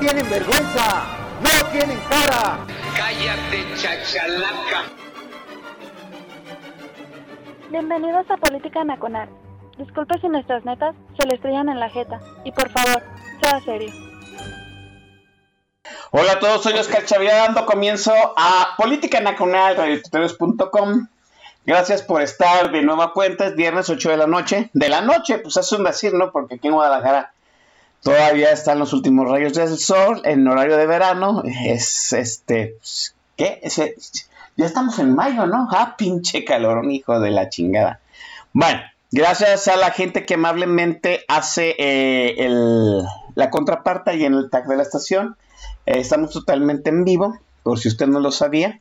Tienen vergüenza! ¡No tienen cara! Cállate, chachalaca. Bienvenidos a Política Nacional. Disculpe si nuestras netas se le estrellan en la jeta. Y por favor, sea serio. Hola a todos, soy Oscar Chavira dando comienzo a Política Nacional, radiotutorios.com. Gracias por estar de nueva cuenta, es viernes 8 de la noche. De la noche, pues es un decir, ¿no? Porque aquí en Guadalajara todavía están los últimos rayos del sol en horario de verano. Es este, ¿qué? Ya estamos en mayo, ¿no? Ah, pinche calorón, hijo de la chingada. Bueno, gracias a la gente que amablemente hace eh, el- la contraparte y en el tag de la estación. Eh, estamos totalmente en vivo, por si usted no lo sabía.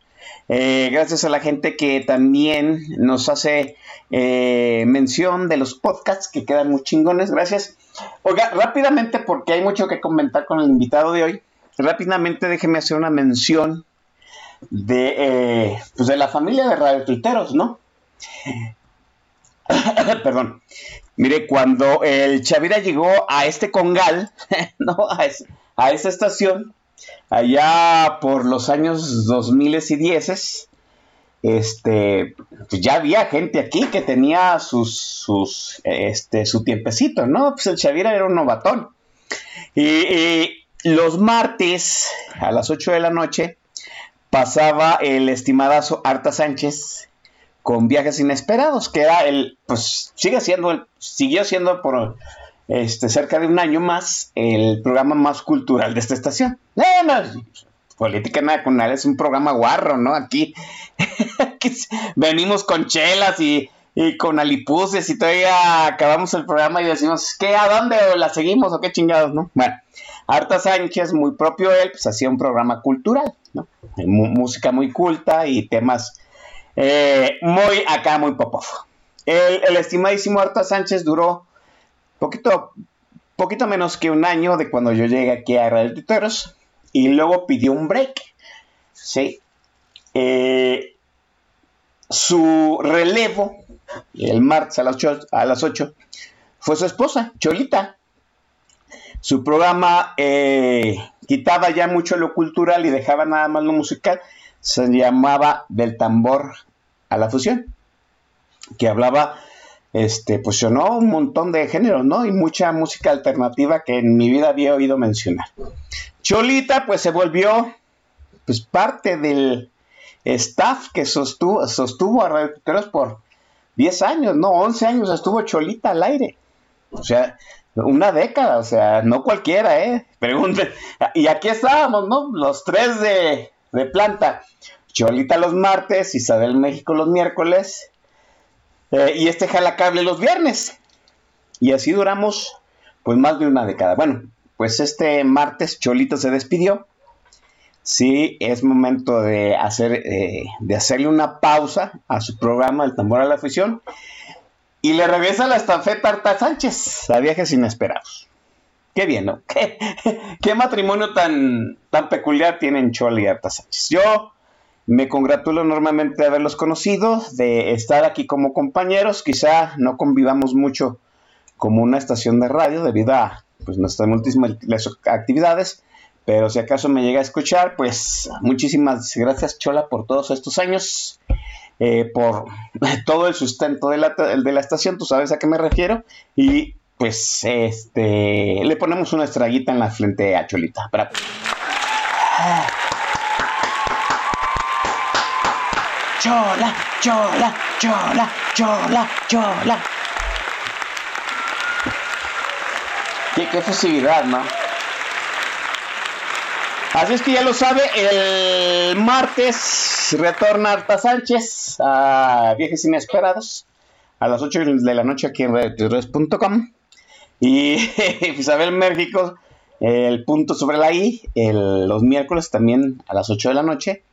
Eh, gracias a la gente que también nos hace eh, mención de los podcasts que quedan muy chingones. Gracias. Oiga, rápidamente, porque hay mucho que comentar con el invitado de hoy. Rápidamente déjeme hacer una mención de, eh, pues de la familia de radiotuiteros, ¿no? Perdón. Mire, cuando el Chavira llegó a este congal, ¿no? A, es- a esa estación, allá por los años 2000 y 10, este, pues ya había gente aquí que tenía sus, sus, este, su tiempecito, ¿no? Pues el Chavira era un novatón. Y, los martes a las 8 de la noche pasaba el estimadazo Arta Sánchez con viajes inesperados, que era el, pues sigue siendo, el, siguió siendo por este, cerca de un año más el programa más cultural de esta estación. Eh, no, Política Nacional es un programa guarro, ¿no? Aquí, venimos con chelas y, con alipuses y todavía acabamos el programa y decimos, ¿qué? ¿A dónde? ¿O la seguimos? ¿O qué chingados, no? Bueno, Arta Sánchez, muy propio él, pues hacía un programa cultural, ¿no? Música muy culta y temas eh, muy acá, muy popofo. El, el estimadísimo Arta Sánchez duró poquito, poquito menos que un año de cuando yo llegué aquí a Radio Tuiteros y luego pidió un break. Sí. Eh, su relevo, el martes a las 8, a las 8 fue su esposa, Cholita. Su programa eh, quitaba ya mucho lo cultural y dejaba nada más lo musical. Se llamaba Del tambor a la fusión, que hablaba, este, pues sonó un montón de géneros, ¿no? Y mucha música alternativa que en mi vida había oído mencionar. Cholita, pues se volvió, pues parte del staff que sostuvo, sostuvo a Radio Tuiteros por 10 años, no, 11 años estuvo Cholita al aire. O sea, una década, o sea, no cualquiera, ¿eh? Pregunten. Y aquí estábamos, ¿no? Los tres de, de planta. Cholita los martes, Isabel México los miércoles eh, y este jalacable los viernes. Y así duramos pues más de una década. Bueno, pues este martes Cholita se despidió. Sí, es momento de, hacer, eh, de hacerle una pausa a su programa El Tambor a la Afición. Y le regresa la estafeta Arta Sánchez a viajes inesperados. Qué bien, ¿no? Qué, qué matrimonio tan, tan peculiar tienen Chol y Arta Sánchez. Yo me congratulo enormemente de haberlos conocido, de estar aquí como compañeros. Quizá no convivamos mucho como una estación de radio debido a pues, nuestras múltiples actividades. Pero si acaso me llega a escuchar, pues muchísimas gracias Chola por todos estos años, eh, por todo el sustento de la, de la estación, tú sabes a qué me refiero. Y pues este le ponemos una estrellita en la frente a Cholita. Bravo. Chola, chola, chola, chola, chola. Qué, qué ¿no? Así es que ya lo sabe, el martes retorna Arta Sánchez a Viajes Inesperados a las 8 de la noche aquí en radiotuiteros.com y Isabel México el punto sobre la I, los miércoles también a las 8 de la noche.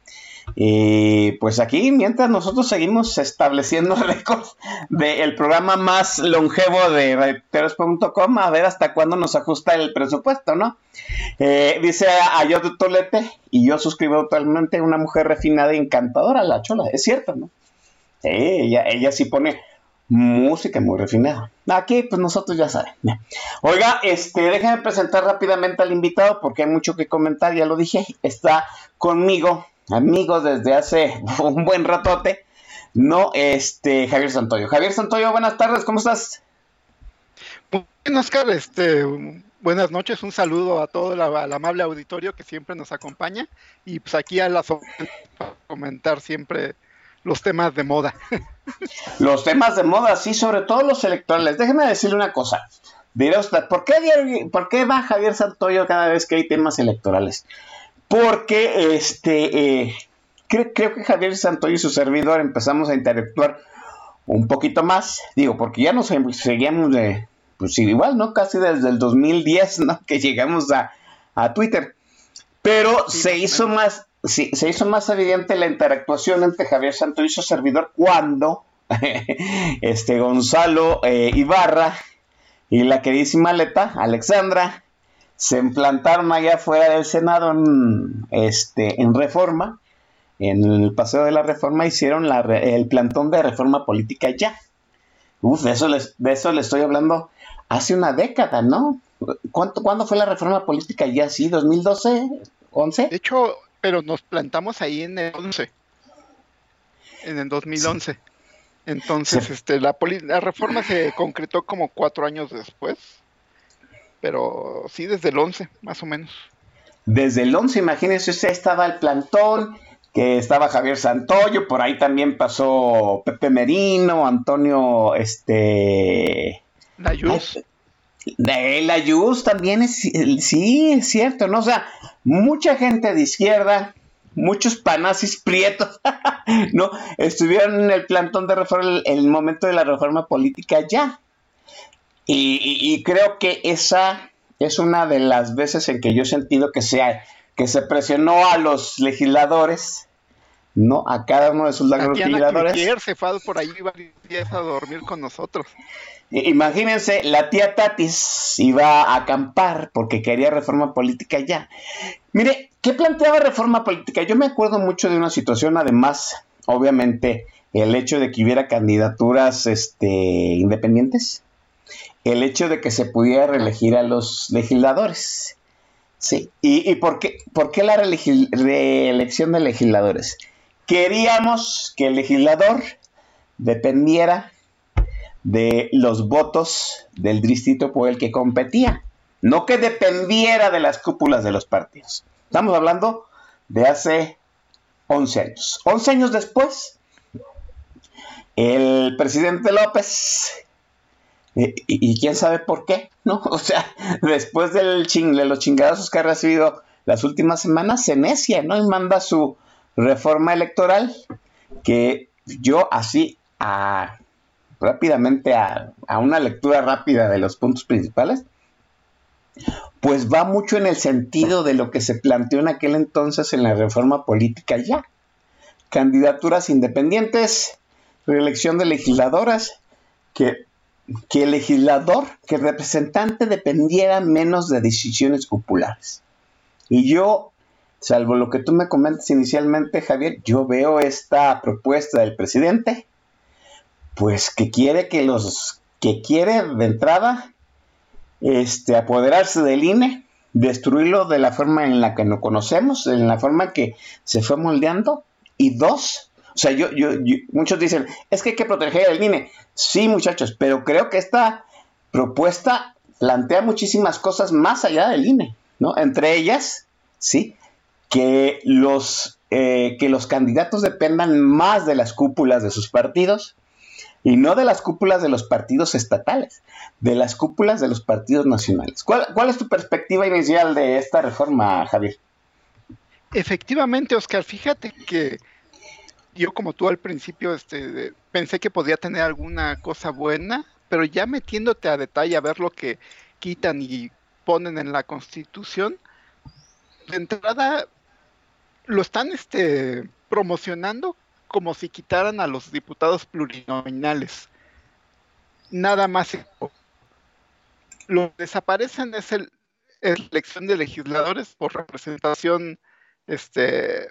Y pues aquí, mientras nosotros seguimos estableciendo récords del programa más longevo de reiteros.com, a ver hasta cuándo nos ajusta el presupuesto, ¿no? Eh, dice Ayot Tolete, y yo suscribo totalmente, una mujer refinada y encantadora, la chola, es cierto, ¿no? Ella, ella sí pone música muy refinada. Aquí, pues nosotros ya saben. Oiga, este, déjenme presentar rápidamente al invitado porque hay mucho que comentar, ya lo dije. Está conmigo amigos desde hace un buen ratote, no este Javier Santoyo. Javier Santoyo, buenas tardes, ¿cómo estás? Bueno, Oscar, este, buenas noches, un saludo a todo el amable auditorio que siempre nos acompaña y pues aquí a las comentar siempre los temas de moda. Los temas de moda, sí, sobre todo los electorales. Déjeme decirle una cosa. Dirá usted, ¿por qué, ¿por qué va Javier Santoyo cada vez que hay temas electorales? Porque este, eh, creo, que Javier Santoy y su servidor empezamos a interactuar un poquito más, digo, porque ya nos seguíamos de, pues igual, ¿no? Casi desde el 2010, ¿no? Que llegamos a, Twitter. Pero se hizo más, sí, se hizo más evidente la interactuación entre Javier Santoy y su servidor cuando este Gonzalo eh, Ibarra y la queridísima Leta, Alexandra, se implantaron allá fuera del Senado en, este, en reforma, en el paseo de la reforma hicieron la, el plantón de reforma política ya. Uf, de eso, les, de eso les estoy hablando hace una década, ¿no? ¿Cuánto, ¿Cuándo fue la reforma política ya? ¿Sí? ¿2012? ¿11? De hecho, pero nos plantamos ahí en el 11. En el 2011. Entonces, este, la, la reforma se concretó como cuatro años después pero sí desde el 11, más o menos. Desde el 11, imagínense, usted estaba el plantón, que estaba Javier Santoyo, por ahí también pasó Pepe Merino, Antonio, este... Layuz. Layuz también es, sí, es cierto, ¿no? O sea, mucha gente de izquierda, muchos panazis prietos, ¿no? Estuvieron en el plantón de reforma, en el momento de la reforma política ya. Y, creo que esa es una de las veces en que yo he sentido que se, que se presionó a los legisladores, ¿no? A cada uno de sus legisladores. se fue por ahí varios a dormir con nosotros. Imagínense, la tía Tatis iba a acampar porque quería reforma política ya. Mire, ¿qué planteaba reforma política? Yo me acuerdo mucho de una situación, además, obviamente, el hecho de que hubiera candidaturas este, independientes el hecho de que se pudiera reelegir a los legisladores. Sí. ¿Y, por, qué, por, qué, la reelección de legisladores? Queríamos que el legislador dependiera de los votos del distrito por el que competía, no que dependiera de las cúpulas de los partidos. Estamos hablando de hace 11 años. 11 años después, el presidente López y, quién sabe por qué, ¿no? O sea, después del ching, de los chingadazos que ha recibido las últimas semanas, se necia, ¿no? Y manda su reforma electoral, que yo así, a, rápidamente a, a una lectura rápida de los puntos principales, pues va mucho en el sentido de lo que se planteó en aquel entonces en la reforma política ya. Candidaturas independientes, reelección de legisladoras, que que el legislador, que el representante dependiera menos de decisiones populares. Y yo, salvo lo que tú me comentas inicialmente, Javier, yo veo esta propuesta del presidente, pues que quiere que los que quiere de entrada este, apoderarse del INE, destruirlo de la forma en la que no conocemos, en la forma que se fue moldeando, y dos, o sea, yo, yo, muchos dicen, es que hay que proteger el INE. Sí, muchachos, pero creo que esta propuesta plantea muchísimas cosas más allá del INE, ¿no? Entre ellas, sí, que los, eh, que los candidatos dependan más de las cúpulas de sus partidos y no de las cúpulas de los partidos estatales, de las cúpulas de los partidos nacionales. ¿Cuál, cuál es tu perspectiva inicial de esta reforma, Javier? Efectivamente, Oscar, fíjate que yo como tú al principio este, pensé que podía tener alguna cosa buena, pero ya metiéndote a detalle a ver lo que quitan y ponen en la Constitución, de entrada lo están este, promocionando como si quitaran a los diputados plurinominales. Nada más. Lo que desaparecen es el elección de legisladores por representación este,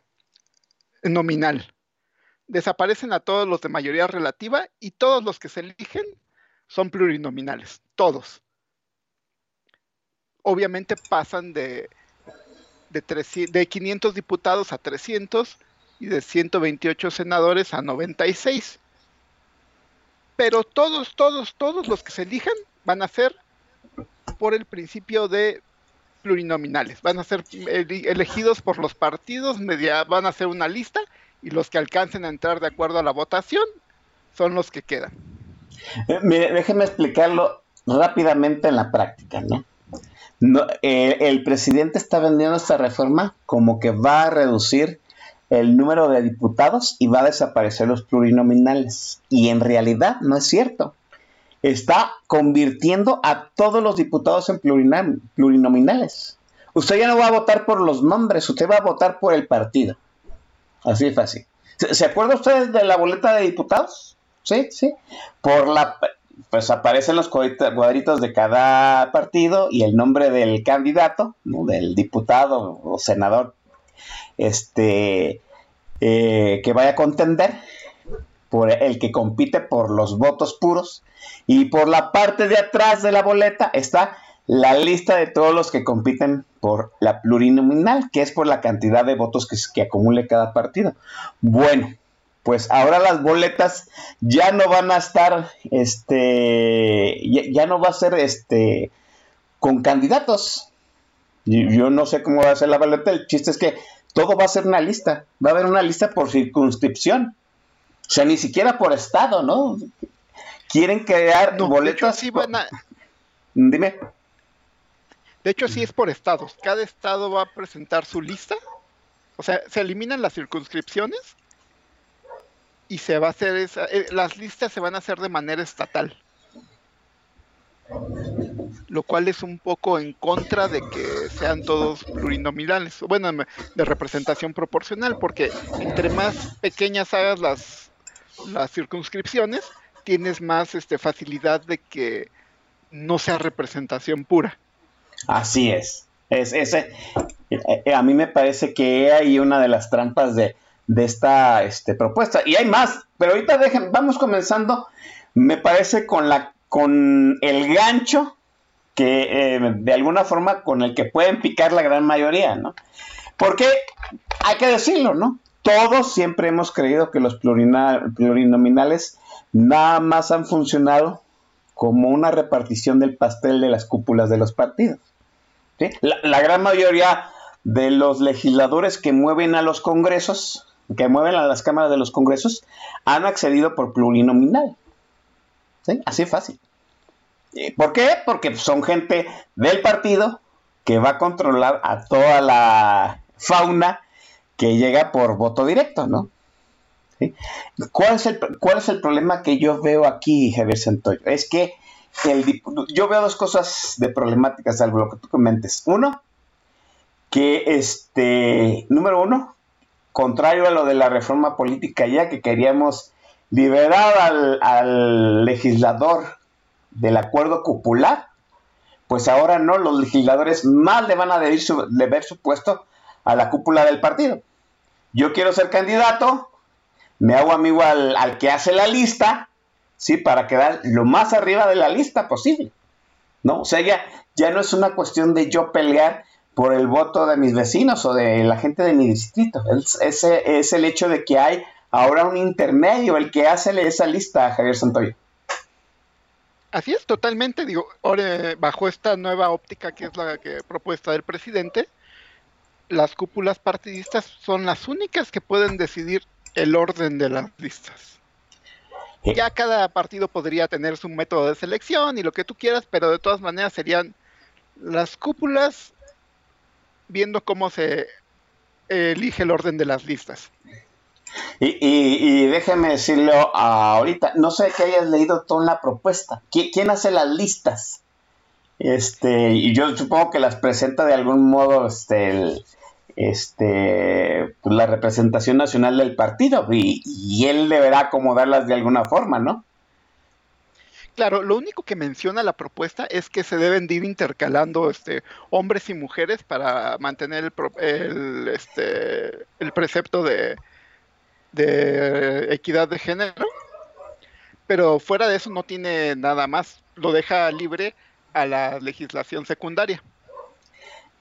nominal. Desaparecen a todos los de mayoría relativa y todos los que se eligen son plurinominales, todos. Obviamente pasan de, de, de 500 diputados a 300 y de 128 senadores a 96. Pero todos, todos, todos los que se elijan van a ser por el principio de plurinominales. Van a ser elegidos por los partidos, media, van a hacer una lista y los que alcancen a entrar de acuerdo a la votación son los que quedan. Eh, mire, déjeme explicarlo rápidamente en la práctica, ¿no? Eh, el presidente está vendiendo esta reforma como que va a reducir el número de diputados y va a desaparecer los plurinominales. Y en realidad no es cierto está convirtiendo a todos los diputados en plurinominales. Usted ya no va a votar por los nombres, usted va a votar por el partido. Así es fácil. ¿Se, acuerda usted de la boleta de diputados? Sí, sí. Por la, pues aparecen los cuadritos de cada partido y el nombre del candidato, del diputado o senador, este, eh, que vaya a contender por el que compite por los votos puros y por la parte de atrás de la boleta está la lista de todos los que compiten por la plurinominal, que es por la cantidad de votos que, que acumule cada partido. Bueno, pues ahora las boletas ya no van a estar, este, ya, no va a ser, este, con candidatos. Yo no sé cómo va a ser la boleta, el chiste es que todo va a ser una lista, va a haber una lista por circunscripción. O sea, ni siquiera por estado, ¿no? Quieren crear sí van a... Dime. De hecho, sí es por estados. Cada estado va a presentar su lista. O sea, se eliminan las circunscripciones y se va a hacer esa, eh, las listas se van a hacer de manera estatal. Lo cual es un poco en contra de que sean todos plurinominales, bueno, de representación proporcional, porque entre más pequeñas hagas las, las circunscripciones, tienes más este, facilidad de que no sea representación pura. Así es. es ese, eh, a mí me parece que hay una de las trampas de, esta este, propuesta. Y hay más, pero ahorita dejen, vamos comenzando, me parece, con, la, con el gancho que eh, de alguna forma con el que pueden picar la gran mayoría, ¿no? Porque hay que decirlo, ¿no? Todos siempre hemos creído que los plurinominales nada más han funcionado como una repartición del pastel de las cúpulas de los partidos. La, gran mayoría de los legisladores que mueven a los congresos, que mueven a las cámaras de los congresos, han accedido por plurinominal. ¿Sí? Así fácil. ¿Por qué? Porque son gente del partido que va a controlar a toda la fauna que llega por voto directo, ¿no? ¿Cuál, es el, ¿Cuál es el problema que yo veo aquí, Javier Santoyo? Es que el, yo veo dos cosas de problemáticas, algo lo que tú comentes. Uno, que este, número uno, contrario a lo de la reforma política ya que queríamos liberar al, al legislador del acuerdo popular, pues ahora no, los legisladores más le van a deber su, deber su puesto a la cúpula del partido. Yo quiero ser candidato, me hago amigo al, que hace la lista, ¿sí? Para quedar lo más arriba de la lista posible, ¿no? O sea, ya, ya no es una cuestión de yo pelear por el voto de mis vecinos o de la gente de mi distrito. Es, es el hecho de que hay ahora un intermedio, el que hace esa lista a Javier Santoyo. Así es, totalmente. Digo, ahora, bajo esta nueva óptica que es la que propuesta del presidente, las cúpulas partidistas son las únicas que pueden decidir el orden de las listas. Ya cada partido podría tener su método de selección y lo que tú quieras, pero de todas maneras serían las cúpulas viendo cómo se elige el orden de las listas. Y, y, déjeme decirlo ahorita, no sé que hayas leído toda la propuesta. ¿Quién hace las listas? Este, y yo supongo que las presenta de algún modo este, el- este, pues, la representación nacional del partido y, y él deberá acomodarlas de alguna forma, ¿no? Claro, lo único que menciona la propuesta es que se deben de ir intercalando este, hombres y mujeres para mantener el, pro- el, este, el precepto de, de equidad de género. Pero fuera de eso no tiene nada más. Lo deja libre a la legislación secundaria.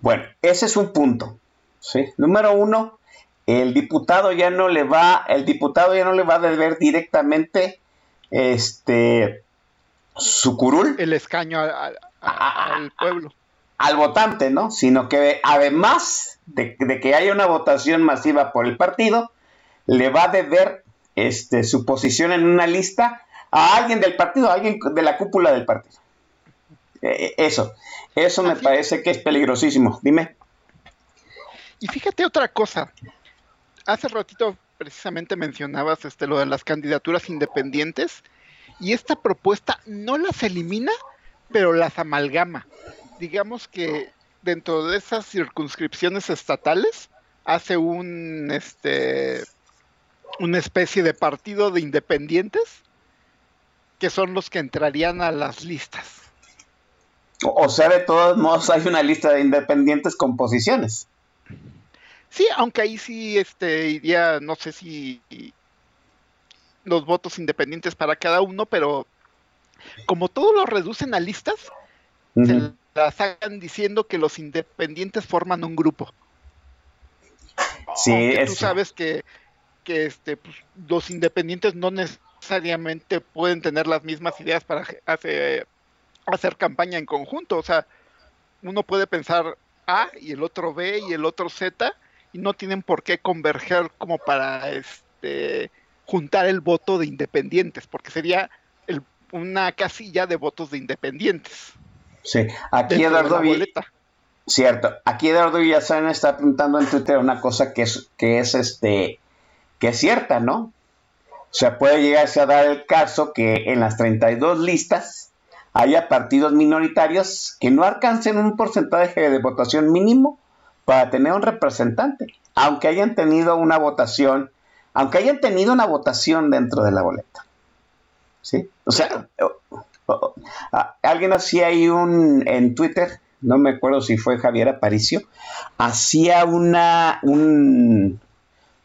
Bueno, ese es un punto. ¿Sí? Número uno, el diputado ya no le va, el diputado ya no le va a deber directamente este su curul El escaño al pueblo. al votante, ¿no? Sino que además de, de que haya una votación masiva por el partido, le va a deber este, su posición en una lista a alguien del partido, a alguien de la cúpula del partido. Eh, eso, eso me Así parece que es peligrosísimo. Dime. Y fíjate otra cosa. Hace ratito precisamente mencionabas este, lo de las candidaturas independientes y esta propuesta no las elimina, pero las amalgama. Digamos que dentro de esas circunscripciones estatales hace un este una especie de partido de independientes que son los que entrarían a las listas. O, sea, de todos modos hay una lista de independientes con posiciones. Sí, aunque ahí sí este iría, no sé si los votos independientes para cada uno, pero como todo lo reducen a listas, se las hagan diciendo que los independientes forman un grupo. Sí, Aunque tú es- sabes que, que este, pues, los independientes no necesariamente pueden tener las mismas ideas para hacer, hacer campaña en conjunto. O sea, uno puede pensar A y el otro B y el otro Z y no tienen por qué converger como para este, juntar el voto de independientes, porque sería el- una casilla de votos de independientes. sí. Aquí Eduardo Vi- boleta. Cierto. Aquí Eduardo Villazán está apuntando en Twitter una cosa que es, que es este que es cierta, ¿no? O sea, puede llegarse a dar el caso que en las 32 listas haya partidos minoritarios que no alcancen un porcentaje de votación mínimo para tener un representante, aunque hayan tenido una votación, aunque hayan tenido una votación dentro de la boleta. ¿Sí? O sea, alguien hacía ahí un en Twitter, no me acuerdo si fue Javier Aparicio, hacía una un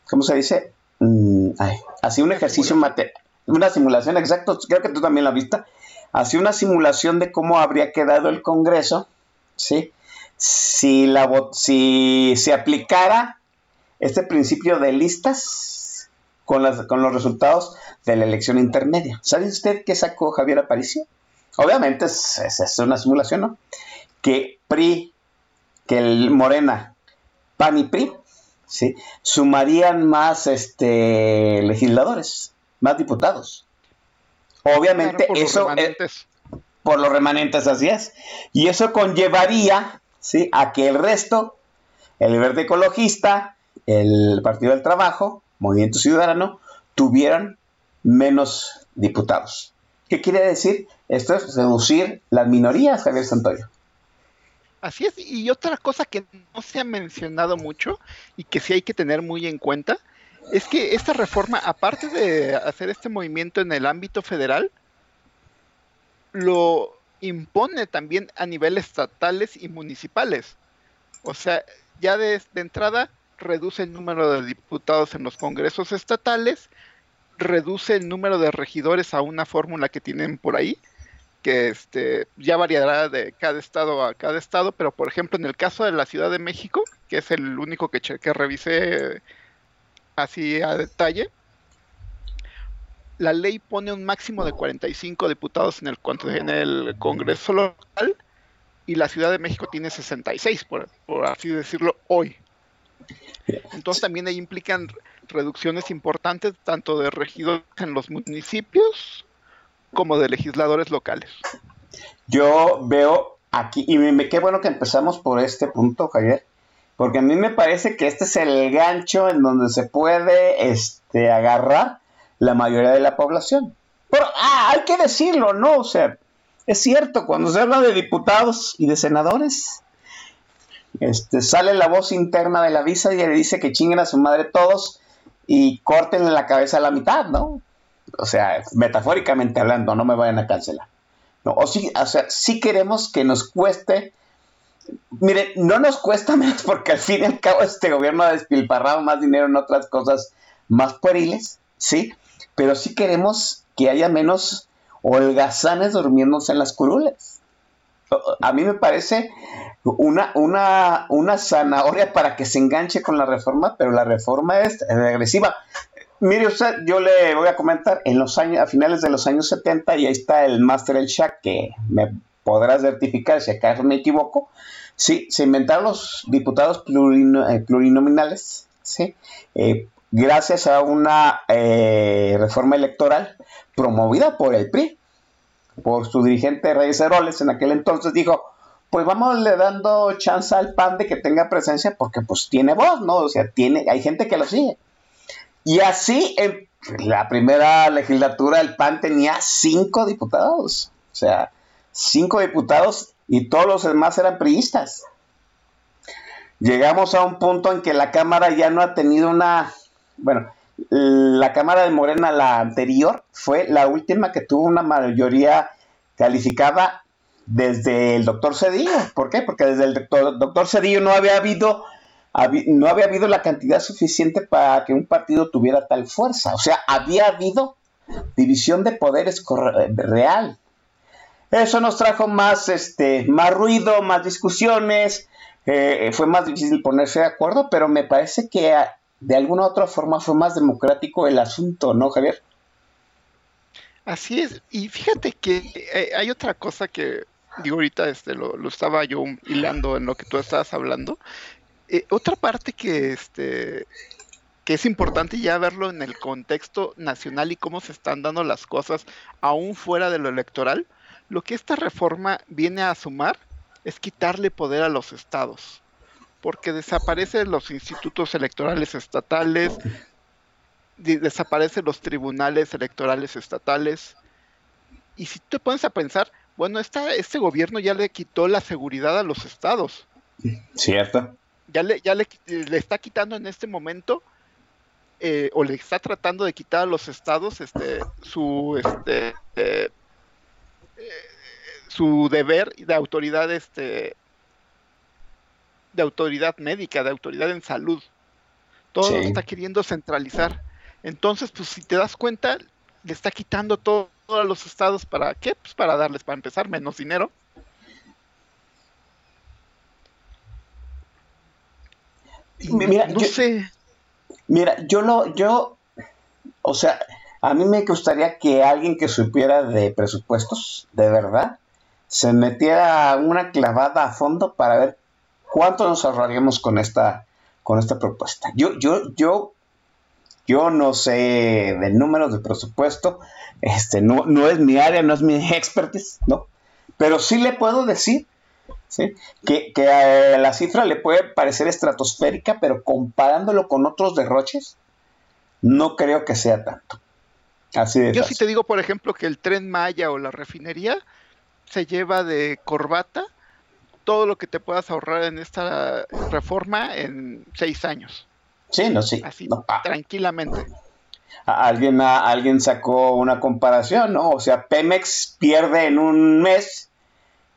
¿cómo se dice? Mm, hacía un ejercicio mate, una simulación, exacto, creo que tú también la viste. Hacía una simulación de cómo habría quedado el Congreso, ¿sí? Si la si se aplicara este principio de listas con, las, con los resultados de la elección intermedia. ¿Sabe usted qué sacó Javier Aparicio? Obviamente es, es- es una simulación, ¿no? Que PRI, que el Morena, PAN y PRI, ¿sí? sumarían más este, legisladores, más diputados. Obviamente Claro, por los eso es, remanentes. por los remanentes, así es. Y eso conllevaría ¿sí? a que el resto, el Verde Ecologista, el Partido del Trabajo, Movimiento Ciudadano, tuvieran menos diputados. ¿Qué quiere decir? Esto es reducir las minorías, Javier Santoyo. Así es, y otra cosa que no se ha mencionado mucho y que sí hay que tener muy en cuenta es que esta reforma, aparte de hacer este movimiento en el ámbito federal, lo impone también a nivel estatales y municipales. O sea, ya de, entrada reduce el número de diputados en los congresos estatales, reduce el número de regidores a una fórmula que tienen por ahí, que este, ya variará de cada estado a cada estado, pero por ejemplo en el caso de la Ciudad de México, que es el único que, que revisé así a detalle, la ley pone un máximo de 45 diputados en el, en el Congreso local y la Ciudad de México tiene 66, por, por así decirlo, hoy. Entonces también ahí implican reducciones importantes tanto de regidores en los municipios como de legisladores locales. Yo veo aquí, y me- qué bueno que empezamos por este punto, Javier, porque a mí me parece que este es el gancho en donde se puede este, agarrar la mayoría de la población. Pero ah, hay que decirlo, ¿no? O sea, es cierto, cuando se habla de diputados y de senadores, este, sale la voz interna de la visa y le dice que chinguen a su madre todos y corten la cabeza a la mitad, ¿no? O sea, metafóricamente hablando, no me vayan a cancelar. No, o, sí, o sea, sí queremos que nos cueste. Mire, no nos cuesta menos porque al fin y al cabo este gobierno ha despilfarrado más dinero en otras cosas más pueriles, ¿sí? Pero sí queremos que haya menos holgazanes durmiéndose en las curules. A mí me parece una, una, una zanahoria para que se enganche con la reforma, pero la reforma es regresiva. Mire usted, yo le voy a comentar, en los años, a finales de los años 70, y ahí está el Master El Shack, que me podrá certificar si acaso me equivoco, sí, se inventaron los diputados eh, plurinominales, ¿sí? Eh, gracias a una eh, reforma electoral promovida por el PRI, por su dirigente Reyes Heroles en aquel entonces, dijo, pues vamos le dando chance al PAN de que tenga presencia porque pues tiene voz, ¿no? O sea, tiene, hay gente que lo sigue. Y así, en la primera legislatura, el PAN tenía cinco diputados. O sea, cinco diputados y todos los demás eran priistas. Llegamos a un punto en que la Cámara ya no ha tenido una... Bueno, la Cámara de Morena, la anterior, fue la última que tuvo una mayoría calificada desde el doctor Cedillo. ¿Por qué? Porque desde el doctor, doctor Cedillo no había habido no había habido la cantidad suficiente para que un partido tuviera tal fuerza. O sea, había habido división de poderes real. Eso nos trajo más, este, más ruido, más discusiones, eh, fue más difícil ponerse de acuerdo, pero me parece que de alguna u otra forma fue más democrático el asunto, ¿no, Javier? Así es, y fíjate que eh, hay otra cosa que, digo, ahorita este, lo, estaba yo hilando en lo que tú estabas hablando, eh, otra parte que, este, que es importante ya verlo en el contexto nacional y cómo se están dando las cosas aún fuera de lo electoral, lo que esta reforma viene a sumar es quitarle poder a los estados, porque desaparecen los institutos electorales estatales, desaparecen los tribunales electorales estatales, y si te pones a pensar, bueno, esta, este gobierno ya le quitó la seguridad a los estados. Cierto ya le, ya le, está quitando en este momento eh, o le está tratando de quitar a los estados este su este eh, eh, su deber de autoridad este de autoridad médica de autoridad en salud. Todo lo está queriendo centralizar. Entonces pues si te das cuenta le está quitando todo, todo a los estados. Para qué pues para darles para empezar menos dinero. Mira, no yo, sé. Mira, yo lo, yo, o sea, a mí me gustaría que alguien que supiera de presupuestos, de verdad, se metiera una clavada a fondo para ver cuánto nos ahorraríamos con esta, con esta propuesta. Yo, yo, yo, yo no sé de números de presupuesto, este, no, no es mi área, no es mi expertise, ¿no? Pero sí le puedo decir que, a la cifra le puede parecer estratosférica, pero comparándolo con otros derroches, no creo que sea tanto. Así Yo sí te digo, por ejemplo, que el tren Maya o la refinería se lleva de corbata todo lo que te puedas ahorrar en esta reforma en seis años. Sí, no, sí. Así, tranquilamente. Alguien, alguien sacó una comparación, ¿no? O sea, Pemex pierde en un mes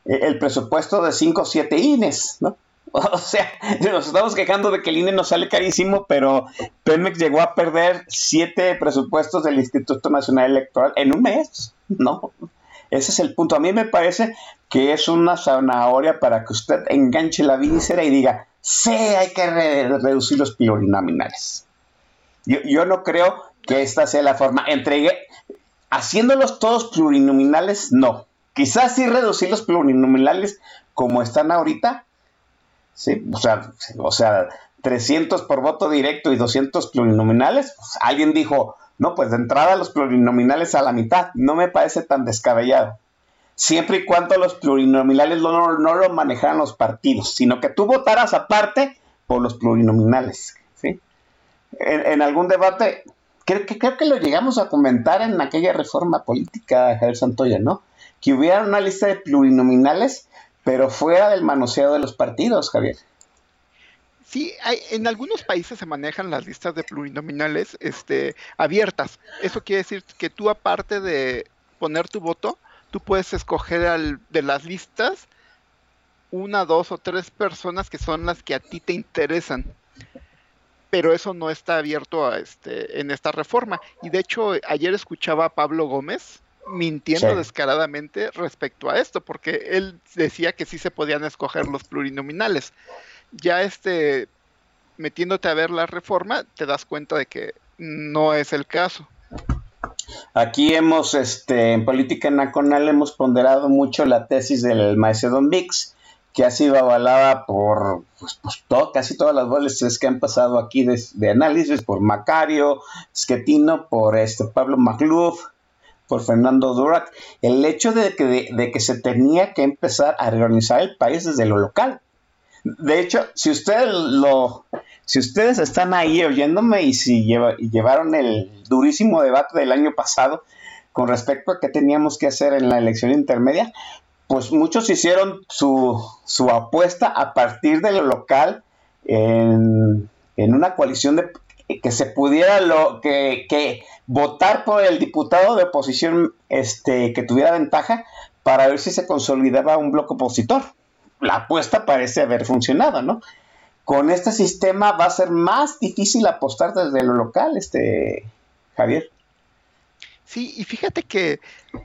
eh, el presupuesto de 5 o 7 INES, ¿no? O sea, nos estamos quejando de que el INE nos sale carísimo, pero Pemex llegó a perder 7 presupuestos del Instituto Nacional Electoral en un mes, ¿no? Ese es el punto. A mí me parece que es una zanahoria para que usted enganche la víscera y diga, sí, hay que reducir los plurinominales. Yo, no creo que esta sea la forma. Entregué, haciéndolos todos plurinominales, no Quizás sí reducir los plurinominales como están ahorita. Sí, o sea, o sea 300 por voto directo y 200 plurinominales. Pues, alguien dijo, no, pues de entrada los plurinominales a la mitad. No me parece tan descabellado. Siempre y cuando los plurinominales no, no, lo manejaran los partidos, sino que tú votaras aparte por los plurinominales. ¿sí? En, algún debate, creo que, creo que lo llegamos a comentar en aquella reforma política, Javier Santoya, ¿no? que hubiera una lista de plurinominales, pero fuera del manoseo de los partidos, Javier. Sí, hay, en algunos países se manejan las listas de plurinominales este, abiertas. Eso quiere decir que tú aparte de poner tu voto, tú puedes escoger al, de las listas una, dos o tres personas que son las que a ti te interesan. Pero eso no está abierto a este, en esta reforma. Y de hecho, ayer escuchaba a Pablo Gómez mintiendo Sí. descaradamente respecto a esto, porque él decía que sí se podían escoger los plurinominales. Ya este, metiéndote a ver la reforma, te das cuenta de que no es el caso. Aquí hemos, este, en política nacional hemos ponderado mucho la tesis del maestro Don Vix, que ha sido avalada por pues, pues, todo- casi todas las voces que han pasado aquí de, análisis, por Macario, Schettino, por este Pablo Magluf, por Fernando Durac, el hecho de que, de, de que se tenía que empezar a reorganizar el país desde lo local. De hecho, si ustedes lo, si ustedes están ahí oyéndome y si lleva- llevaron el durísimo debate del año pasado con respecto a qué teníamos que hacer en la elección intermedia, pues muchos hicieron su, su apuesta a partir de lo local en, en una coalición de que se pudiera lo que, que votar por el diputado de oposición este que tuviera ventaja para ver si se consolidaba un bloque opositor. La apuesta parece haber funcionado, ¿no? Con este sistema va a ser más difícil apostar desde lo local, este Javier. Sí, y fíjate que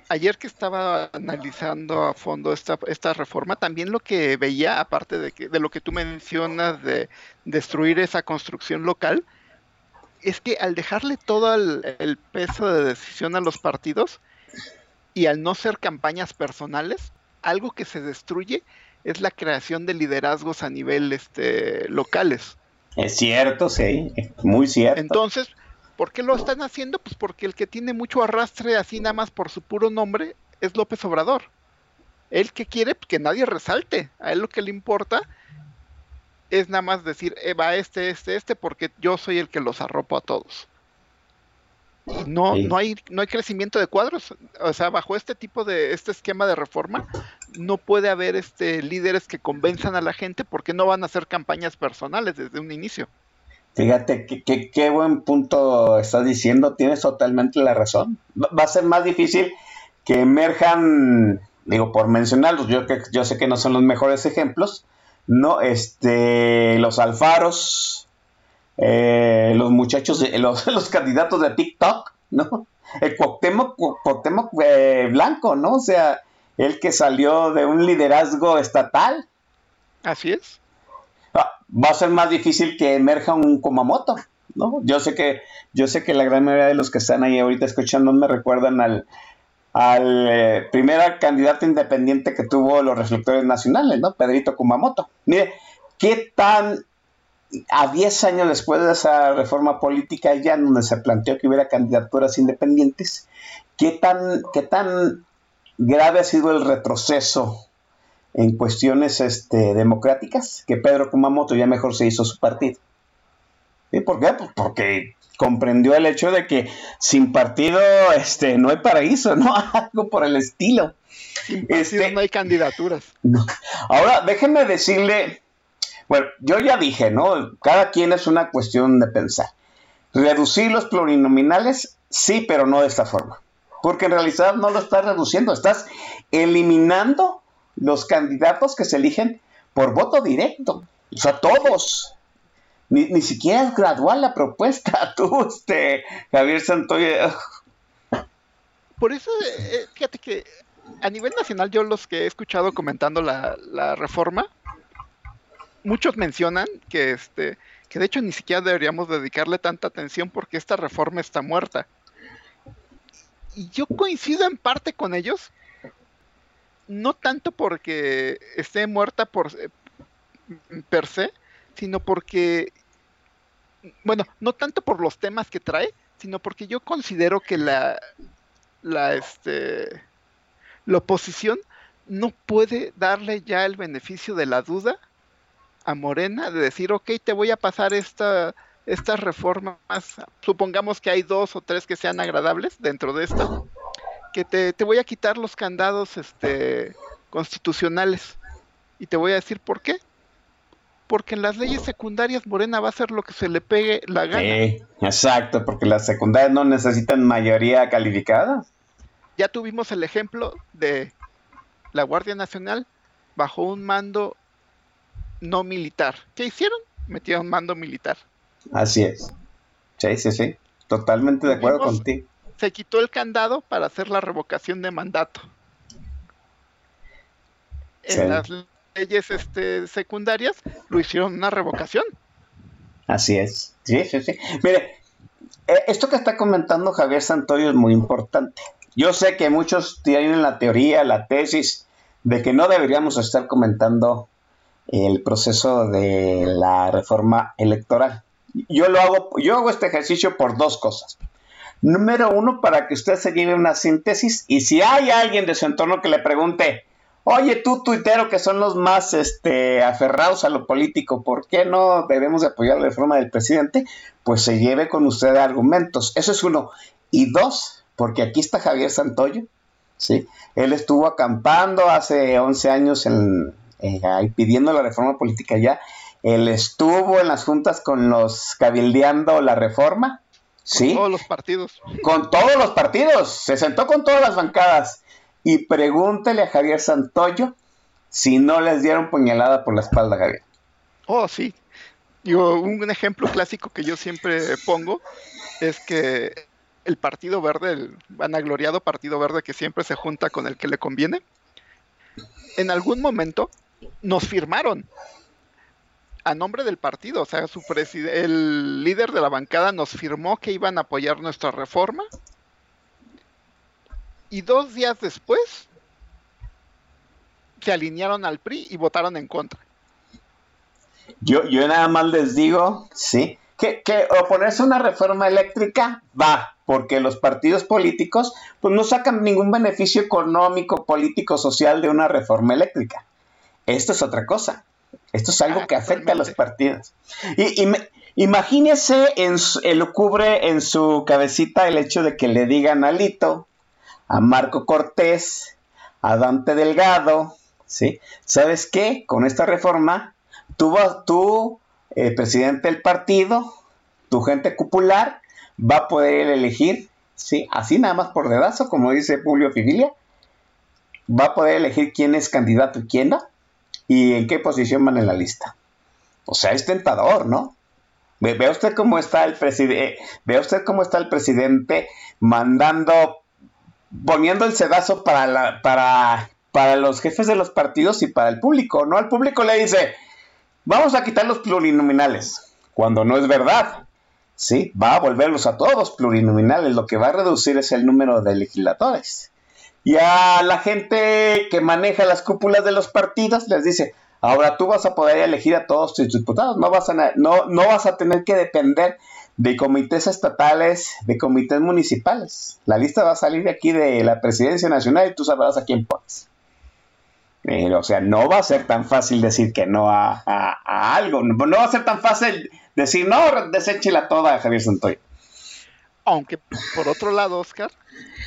ayer que estaba analizando a fondo esta, esta reforma, también lo que veía, aparte de, que, de lo que tú mencionas de destruir esa construcción local, es que al dejarle todo el, el peso de decisión a los partidos y al no ser campañas personales, algo que se destruye es la creación de liderazgos a nivel este, locales. Es cierto, sí, muy cierto. Entonces, ¿por qué lo están haciendo? Pues porque el que tiene mucho arrastre así nada más por su puro nombre es López Obrador. Él que quiere pues, que nadie resalte. A él lo que le importa es nada más decir, eh, va este, este, este, porque yo soy el que los arropo a todos. Y no, Sí. no hay, no hay crecimiento de cuadros. O sea, bajo este tipo de, este esquema de reforma, no puede haber este líderes que convenzan a la gente porque no van a hacer campañas personales desde un inicio. Fíjate qué buen punto estás diciendo, tienes totalmente la razón. Va va a ser más difícil que emerjan, digo, por mencionarlos, yo, que, yo sé que no son los mejores ejemplos, ¿no? Este, los alfaros, eh, los muchachos, los, los candidatos de TikTok, ¿no? El Cuauhtémoc, Cuauhtémoc, eh, Blanco, ¿no? O sea, el que salió de un liderazgo estatal. Así es. Ah, va a ser más difícil que emerja un Kumamoto, ¿no? Yo sé que, yo sé que la gran mayoría de los que están ahí ahorita escuchando me recuerdan al, al eh, primer candidato independiente que tuvo los reflectores nacionales, ¿no? Pedrito Kumamoto. Mire, ¿qué tan a 10 años después de esa reforma política ya en donde se planteó que hubiera candidaturas independientes, qué tan, qué tan grave ha sido el retroceso en cuestiones este, democráticas que Pedro Kumamoto ya mejor se hizo su partido. ¿Y por qué? Pues porque comprendió el hecho de que sin partido este, no hay paraíso, ¿no? Algo por el estilo. Sin Este- no hay candidaturas. Ahora, déjenme decirle, bueno, yo ya dije, ¿no? Cada quien es una cuestión de pensar. Reducir los plurinominales, sí, pero no de esta forma. Porque en realidad no lo estás reduciendo, estás eliminando los candidatos que se eligen por voto directo. O sea, todos. Ni, ni siquiera es gradual la propuesta. Tú, este, Javier Santoya. Por eso, eh, fíjate que a nivel nacional, yo los que he escuchado comentando la, la reforma, muchos mencionan que este, que de hecho ni siquiera deberíamos dedicarle tanta atención porque esta reforma está muerta. Y yo coincido en parte con ellos, no tanto porque esté muerta por per se, sino porque, bueno, no tanto por los temas que trae, sino porque yo considero que la, la, este, la oposición no puede darle ya el beneficio de la duda a Morena de decir, ok, te voy a pasar esta, estas reformas, supongamos que hay dos o tres que sean agradables dentro de esta, que te, te voy a quitar los candados este, constitucionales. Y te voy a decir por qué. Porque en las leyes secundarias Morena va a hacer lo que se le pegue la gana. Exacto, porque las secundarias no necesitan mayoría calificada. Ya tuvimos el ejemplo de la Guardia Nacional bajo un mando no militar. ¿Qué hicieron? Metieron mando militar. Así es. Sí, sí, sí. Totalmente de acuerdo contigo. Se quitó el candado para hacer la revocación de mandato. En Sí. las leyes este, secundarias lo hicieron una revocación. Así es. Sí, sí, sí. Mire, eh, esto que está comentando Javier Santoyo es muy importante. Yo sé que muchos tienen la teoría, la tesis de que no deberíamos estar comentando el proceso de la reforma electoral. Yo lo hago, yo hago este ejercicio por dos cosas. Número uno, para que usted se lleve una síntesis y si hay alguien de su entorno que le pregunte, oye tú tuitero que son los más este, aferrados a lo político, ¿por qué no debemos de apoyar la reforma del presidente? Pues se lleve con usted argumentos. Eso es uno. Y dos, porque aquí está Javier Santoyo, ¿sí? Él estuvo acampando hace 11 años en, eh, ahí pidiendo la reforma política ya. Él estuvo en las juntas con los cabildeando la reforma, ¿sí? Todos los partidos. Con todos los partidos, se sentó con todas las bancadas. Y pregúntele a Javier Santoyo si no les dieron puñalada por la espalda, Javier. Oh, sí. Digo, un ejemplo clásico que yo siempre pongo es que el Partido Verde, el vanagloriado Partido Verde que siempre se junta con el que le conviene, en algún momento nos firmaron a nombre del partido, o sea, su el líder de la bancada nos firmó que iban a apoyar nuestra reforma y dos días después se alinearon al PRI y votaron en contra. Yo, yo nada más les digo, sí, que, que oponerse a una reforma eléctrica va, porque los partidos políticos pues no sacan ningún beneficio económico, político, social de una reforma eléctrica. Esto es otra cosa. Esto es algo Ah, que afecta a los partidos. Y, y me- imagínese en su, elucubre en su cabecita el hecho de que le digan a Lito, a Marco Cortés, a Dante Delgado, ¿sí? ¿Sabes qué? Con esta reforma, tú, vas- tú eh, presidente del partido, tu gente cupular, va a poder elegir, ¿sí? Así nada más por dedazo, como dice Julio Figilia, va a poder elegir quién es candidato y quién no, y en qué posición van en la lista. O sea, es tentador, ¿no? Ve, vea usted cómo está el presidente, vea usted cómo está el presidente mandando, poniendo el sedazo para la, para, para los jefes de los partidos y para el público, ¿no? Al público le dice, vamos a quitar los plurinominales, cuando no es verdad. Sí, va a volverlos a todos plurinominales, lo que va a reducir es el número de legisladores. Y a la gente que maneja las cúpulas de los partidos les dice, ahora tú vas a poder elegir a todos tus diputados, no vas a, no, no vas a tener que depender de comités estatales, de comités municipales. La lista va a salir de aquí de la presidencia nacional y tú sabrás a quién pones. Eh, o sea, no va a ser tan fácil decir que no a algo. No, no va a ser tan fácil decir, no, deséchela toda, Javier Santoy. Aunque por otro lado, Oscar,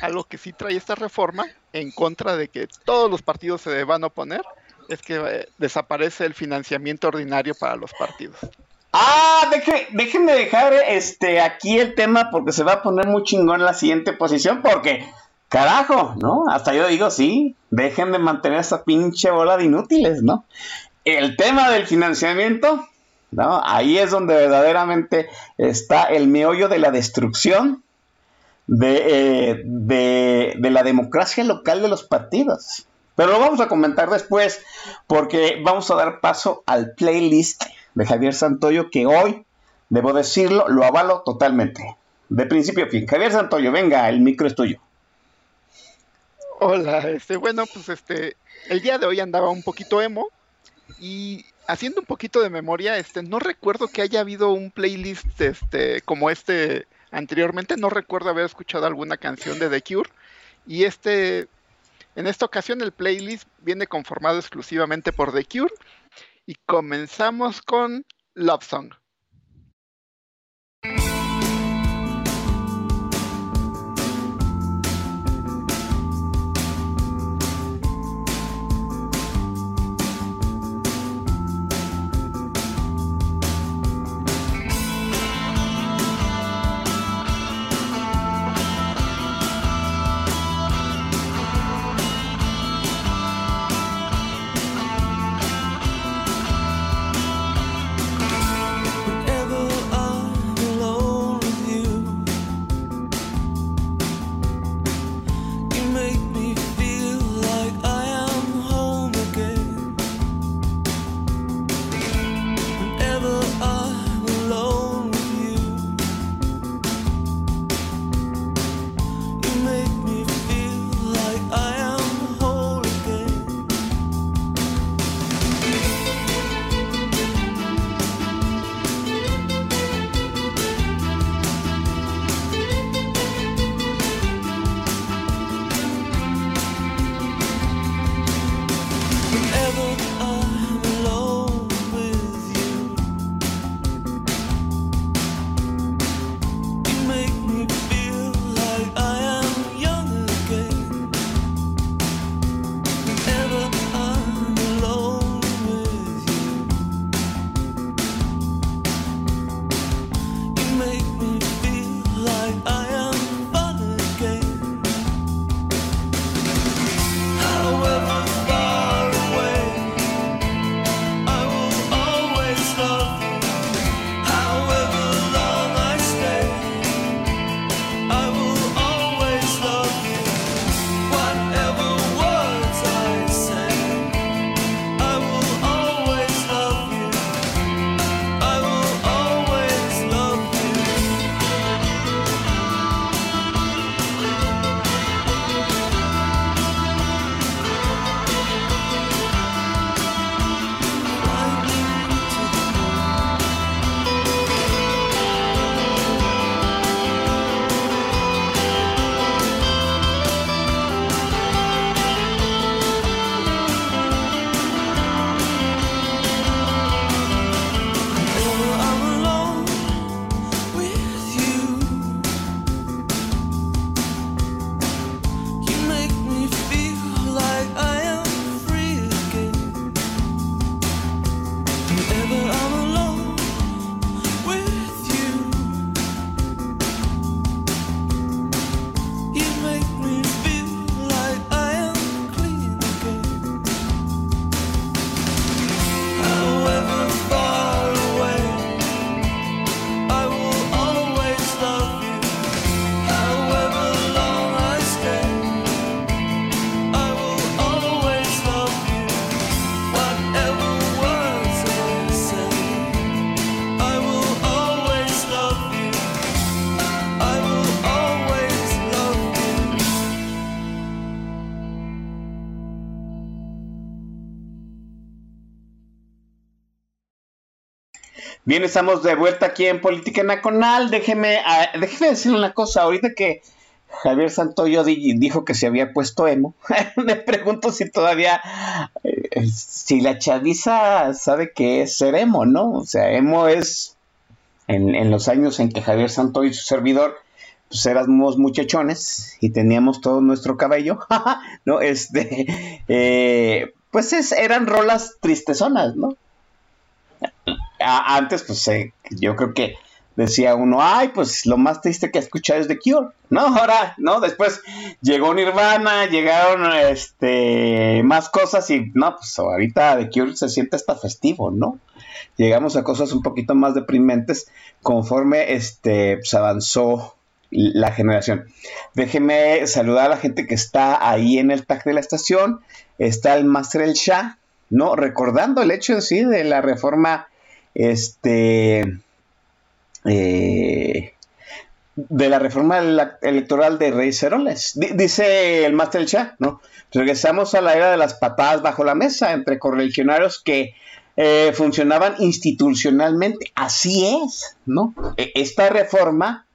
algo que sí trae esta reforma, en contra de que todos los partidos se van a oponer, es que eh, desaparece el financiamiento ordinario para los partidos. Ah, deje- déjenme dejar este aquí el tema porque se va a poner muy chingón la siguiente posición porque, carajo, ¿no? Hasta yo digo, sí, dejen de mantener esa pinche bola de inútiles, ¿no? El tema del financiamiento, ¿no? Ahí es donde verdaderamente está el meollo de la destrucción de, eh, de, de la democracia local de los partidos. Pero lo vamos a comentar después porque vamos a dar paso al playlist de Javier Santoyo que hoy, debo decirlo, lo avalo totalmente. De principio a fin. Javier Santoyo, venga, el micro es tuyo. Hola, este, bueno, pues este, el día de hoy andaba un poquito emo y haciendo un poquito de memoria, este, no recuerdo que haya habido un playlist, este, como este anteriormente, no recuerdo haber escuchado alguna canción de The Cure y este, en esta ocasión el playlist viene conformado exclusivamente por The Cure y comenzamos con Love Song. Bien, estamos de vuelta aquí en Política Nacional. Déjeme, ah, déjeme decirle una cosa. Ahorita que Javier Santoyo di- dijo que se había puesto emo, me pregunto si todavía, eh, si la chaviza sabe qué es ser emo, ¿no? O sea, emo es en, los años en que Javier Santoyo y su servidor pues éramos muchachones y teníamos todo nuestro cabello, ¿no? Este, eh, pues es- eran rolas tristezonas, ¿no? Antes, pues yo creo que decía uno, ay, pues lo más triste que he escuchado es The Cure, ¿no? Ahora, ¿no? Después llegó Nirvana, llegaron este más cosas y no, pues ahorita The Cure se siente hasta festivo, ¿no? Llegamos a cosas un poquito más deprimentes conforme este pues, avanzó la generación. Déjeme saludar a la gente que está ahí en el tag de la estación. Está el Master El Shah, ¿no? Recordando el hecho sí de la reforma este eh, de la reforma ele- electoral de Reyes Heroles. Di- dice el Master Shah, ¿no? Regresamos a la era de las patadas bajo la mesa entre correligionarios que eh, funcionaban institucionalmente. Así es, ¿no? E- Esta reforma,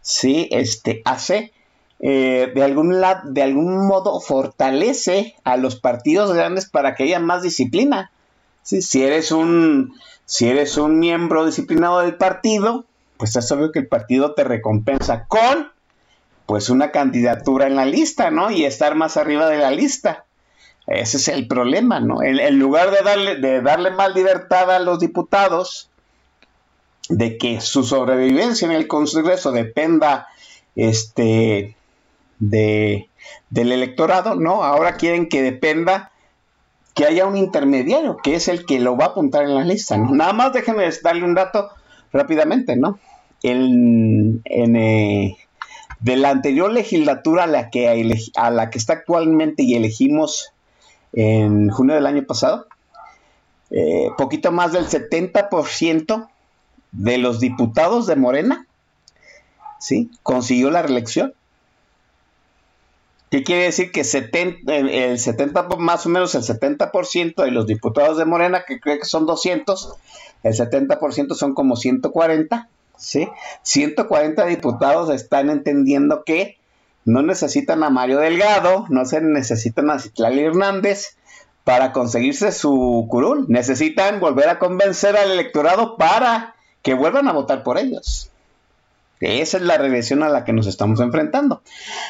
sí, este, hace eh, de, algún la- de algún modo fortalece a los partidos grandes para que haya más disciplina. Si eres un si eres un miembro disciplinado del partido, pues es obvio que el partido te recompensa con pues una candidatura en la lista, ¿no? Y estar más arriba de la lista. Ese es el problema, ¿no? En, lugar de darle, de darle más libertad a los diputados, de que su sobrevivencia en el Congreso dependa este, de, del electorado, ¿no? Ahora quieren que dependa que haya un intermediario, que es el que lo va a apuntar en la lista, ¿no? Nada más déjenme darle un dato rápidamente, ¿no? En, en, eh, de la anterior legislatura a la, que a la que está actualmente y elegimos en junio del año pasado, eh, poquito más del 70% de los diputados de Morena, ¿sí? Consiguió la reelección. ¿Qué quiere decir? Que 70, el el 70, po- más o menos el 70% de los diputados de Morena, que creo que son 200, el 70% son como 140, ¿sí? 140 diputados están entendiendo que no necesitan a Mario Delgado, no se necesitan a Citlali Hernández para conseguirse su curul. Necesitan volver a convencer al electorado para que vuelvan a votar por ellos. Esa es la regresión a la que nos estamos enfrentando.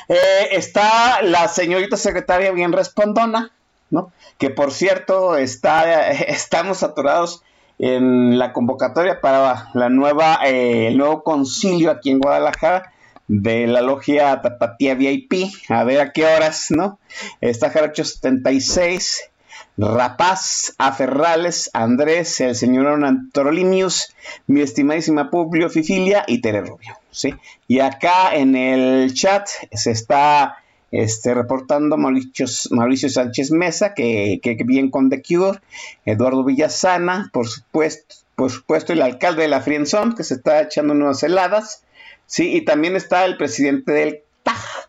Eh, está la señorita secretaria bien respondona, ¿no? Que por cierto, está, estamos saturados en la convocatoria para la nueva, eh, el nuevo concilio aquí en Guadalajara de la logia Tapatía VIP, a ver a qué horas, ¿no? Está Jarocho 76, Rapaz, Aferrales, Andrés, el señor Torolimius, mi estimadísima Publio Fifilia y Tere Rubio, Y acá en el chat se está este, reportando Mauricio, Sánchez Mesa, que, que bien con The Cure, Eduardo Villasana, por supuesto, por supuesto el alcalde de la Frienzón, que se está echando unas heladas, sí, y también está el presidente del TAJ,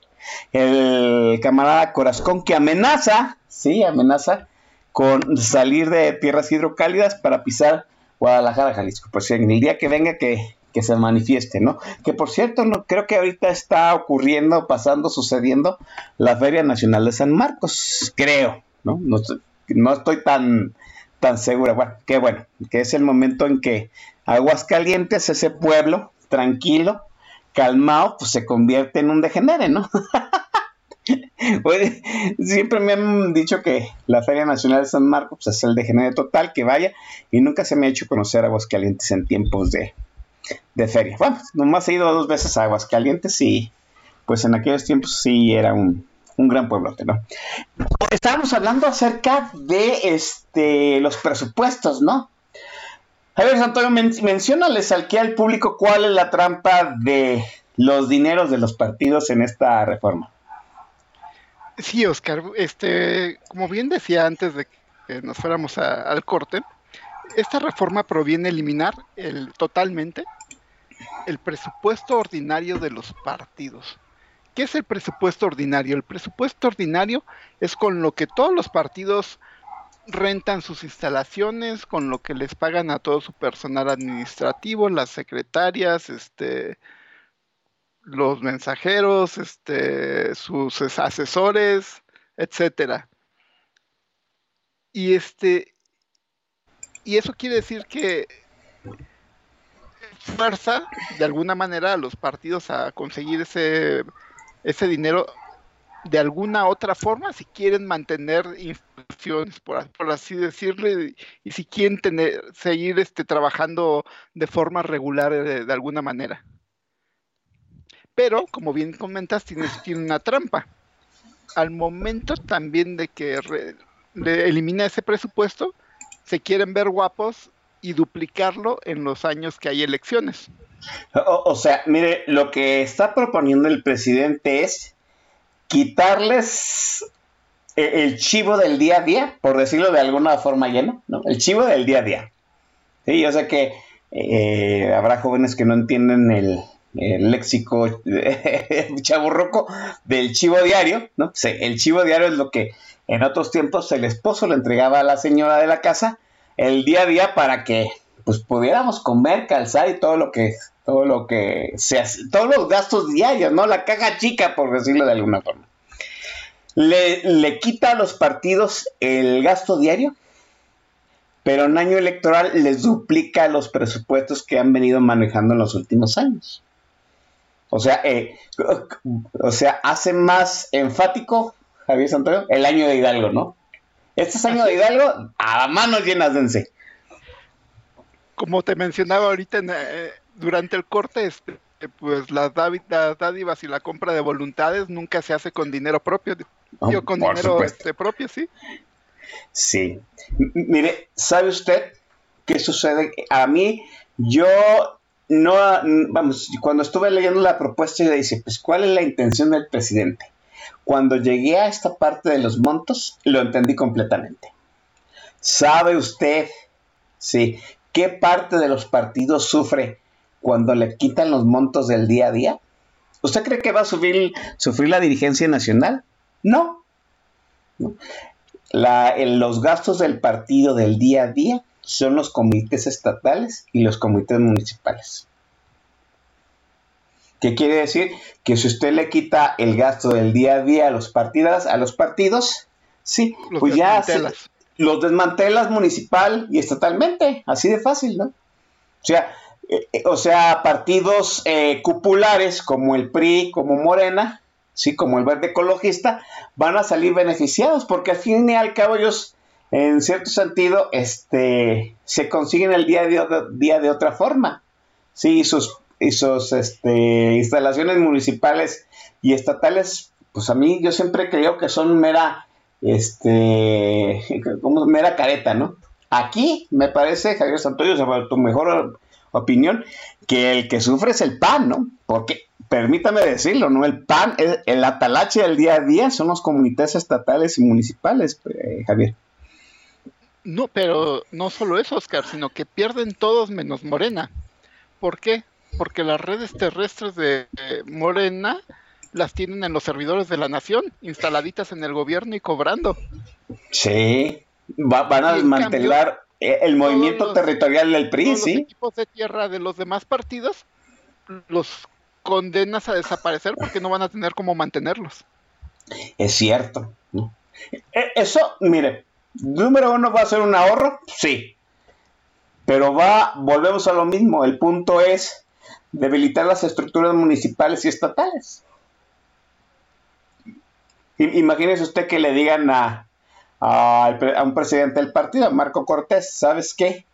el camarada Corazón, que amenaza, sí, amenaza con salir de tierras hidrocálidas para pisar Guadalajara, Jalisco. Pues en el día que venga que, que se manifieste, ¿no? Que por cierto, no, creo que ahorita está ocurriendo, pasando, sucediendo la Feria Nacional de San Marcos, creo, ¿no? No, estoy- tan, tan segura. Bueno, qué bueno, que es el momento en que Aguascalientes, ese pueblo tranquilo, calmado, pues se convierte en un degenere, ¿no? Siempre me han dicho que la Feria Nacional de San Marcos pues, es el degenere total, que vaya, y nunca se me ha hecho conocer Aguascalientes en tiempos de, de feria. Bueno, nomás he ido dos veces a Aguascalientes y pues en aquellos tiempos sí era un, un gran pueblote, ¿no? Estábamos hablando acerca de este los presupuestos, ¿no? A ver, Antonio, men menciónales aquí al público cuál es la trampa de los dineros de los partidos en esta reforma. Sí, Oscar, este, como bien decía antes de que nos fuéramos al corte, esta reforma proviene eliminar el, totalmente el presupuesto ordinario de los partidos. ¿Qué es el presupuesto ordinario? El presupuesto ordinario es con lo que todos los partidos rentan sus instalaciones con lo que les pagan a todo su personal administrativo, las secretarias, este, los mensajeros, este, sus asesores, etcétera. Y este, y eso quiere decir que fuerza de alguna manera a los partidos a conseguir ese, ese dinero de alguna otra forma si quieren mantener instituciones, por, por así decirlo, y, si quieren tener, seguir este, trabajando de forma regular de, de alguna manera. Pero, como bien comentas, tiene, tiene una trampa. Al momento también de que le elimina ese presupuesto, se quieren ver guapos y duplicarlo en los años que hay elecciones. O, sea, mire, lo que está proponiendo el presidente es quitarles e- el chivo del día a día, por decirlo de alguna forma llena, ¿no? El chivo del día a día. Sí, yo sé que eh, habrá jóvenes que no entienden el, el léxico chaburroco del chivo diario, ¿no? Sí, el chivo diario es lo que en otros tiempos el esposo le entregaba a la señora de la casa el día a día para que pues pudiéramos comer, calzar y todo lo que todo lo que se hace, todos los gastos diarios, ¿no? La caja chica, por decirlo de alguna forma. Le, le quita a los partidos el gasto diario, pero en año electoral les duplica los presupuestos que han venido manejando en los últimos años. O sea, eh, o sea, hace más enfático, Javier Santoyo, el año de Hidalgo, ¿no? Este es año de Hidalgo, a manos llenas dense. Como te mencionaba ahorita en, eh, durante el corte, este, pues las, dádivas y la compra de voluntades nunca se hace con dinero propio, Oh, digo, con dinero este, propio, sí. Sí. M- Mire, ¿sabe usted qué sucede? A mí, yo no, vamos, cuando estuve leyendo la propuesta, yo dice, pues, ¿cuál es la intención del presidente? Cuando llegué a esta parte de los montos, lo entendí completamente. ¿Sabe usted, sí, qué parte de los partidos sufre cuando le quitan los montos del día a día? ¿Usted cree que va a sufrir, sufrir la dirigencia nacional? No. Los gastos del partido del día a día son los comités estatales y los comités municipales. ¿Qué quiere decir? Que si usted le quita el gasto del día a día a los partidos, a los partidos, sí, Los pues ya se- los desmantelas municipal y estatalmente, así de fácil, ¿no? O sea, eh, eh, o sea, partidos eh, cupulares como el PRI, como Morena, sí, como el Verde Ecologista, van a salir beneficiados porque al fin y al cabo ellos, en cierto sentido, este, se consiguen el día de, día de otra forma, sí, sus, y sus este, instalaciones municipales y estatales, pues a mí yo siempre creo que son mera este, como mera careta, ¿no? Aquí me parece, Javier Santoyo, tu mejor opinión, que el que sufre es el PAN, ¿no? Porque, permítame decirlo, ¿no? El PAN, es el atalache del día a día son los comités estatales y municipales, eh, Javier. No, pero no solo eso, Oscar, sino que pierden todos menos Morena. ¿Por qué? Porque las redes terrestres de eh, Morena las tienen en los servidores de la nación, instaladitas en el gobierno y cobrando. Sí, va- van a desmantelar eh, el movimiento los- territorial del PRI, Todos los ¿sí? equipos de tierra de los demás partidos los condenas a desaparecer porque no van a tener cómo mantenerlos. Es cierto. E- Eso, mire, número uno va a ser un ahorro, sí. Pero va, volvemos a lo mismo. El punto es debilitar las estructuras municipales y estatales. Imagínese usted que le digan a, a, un presidente del partido, Marco Cortés, ¿sabes qué?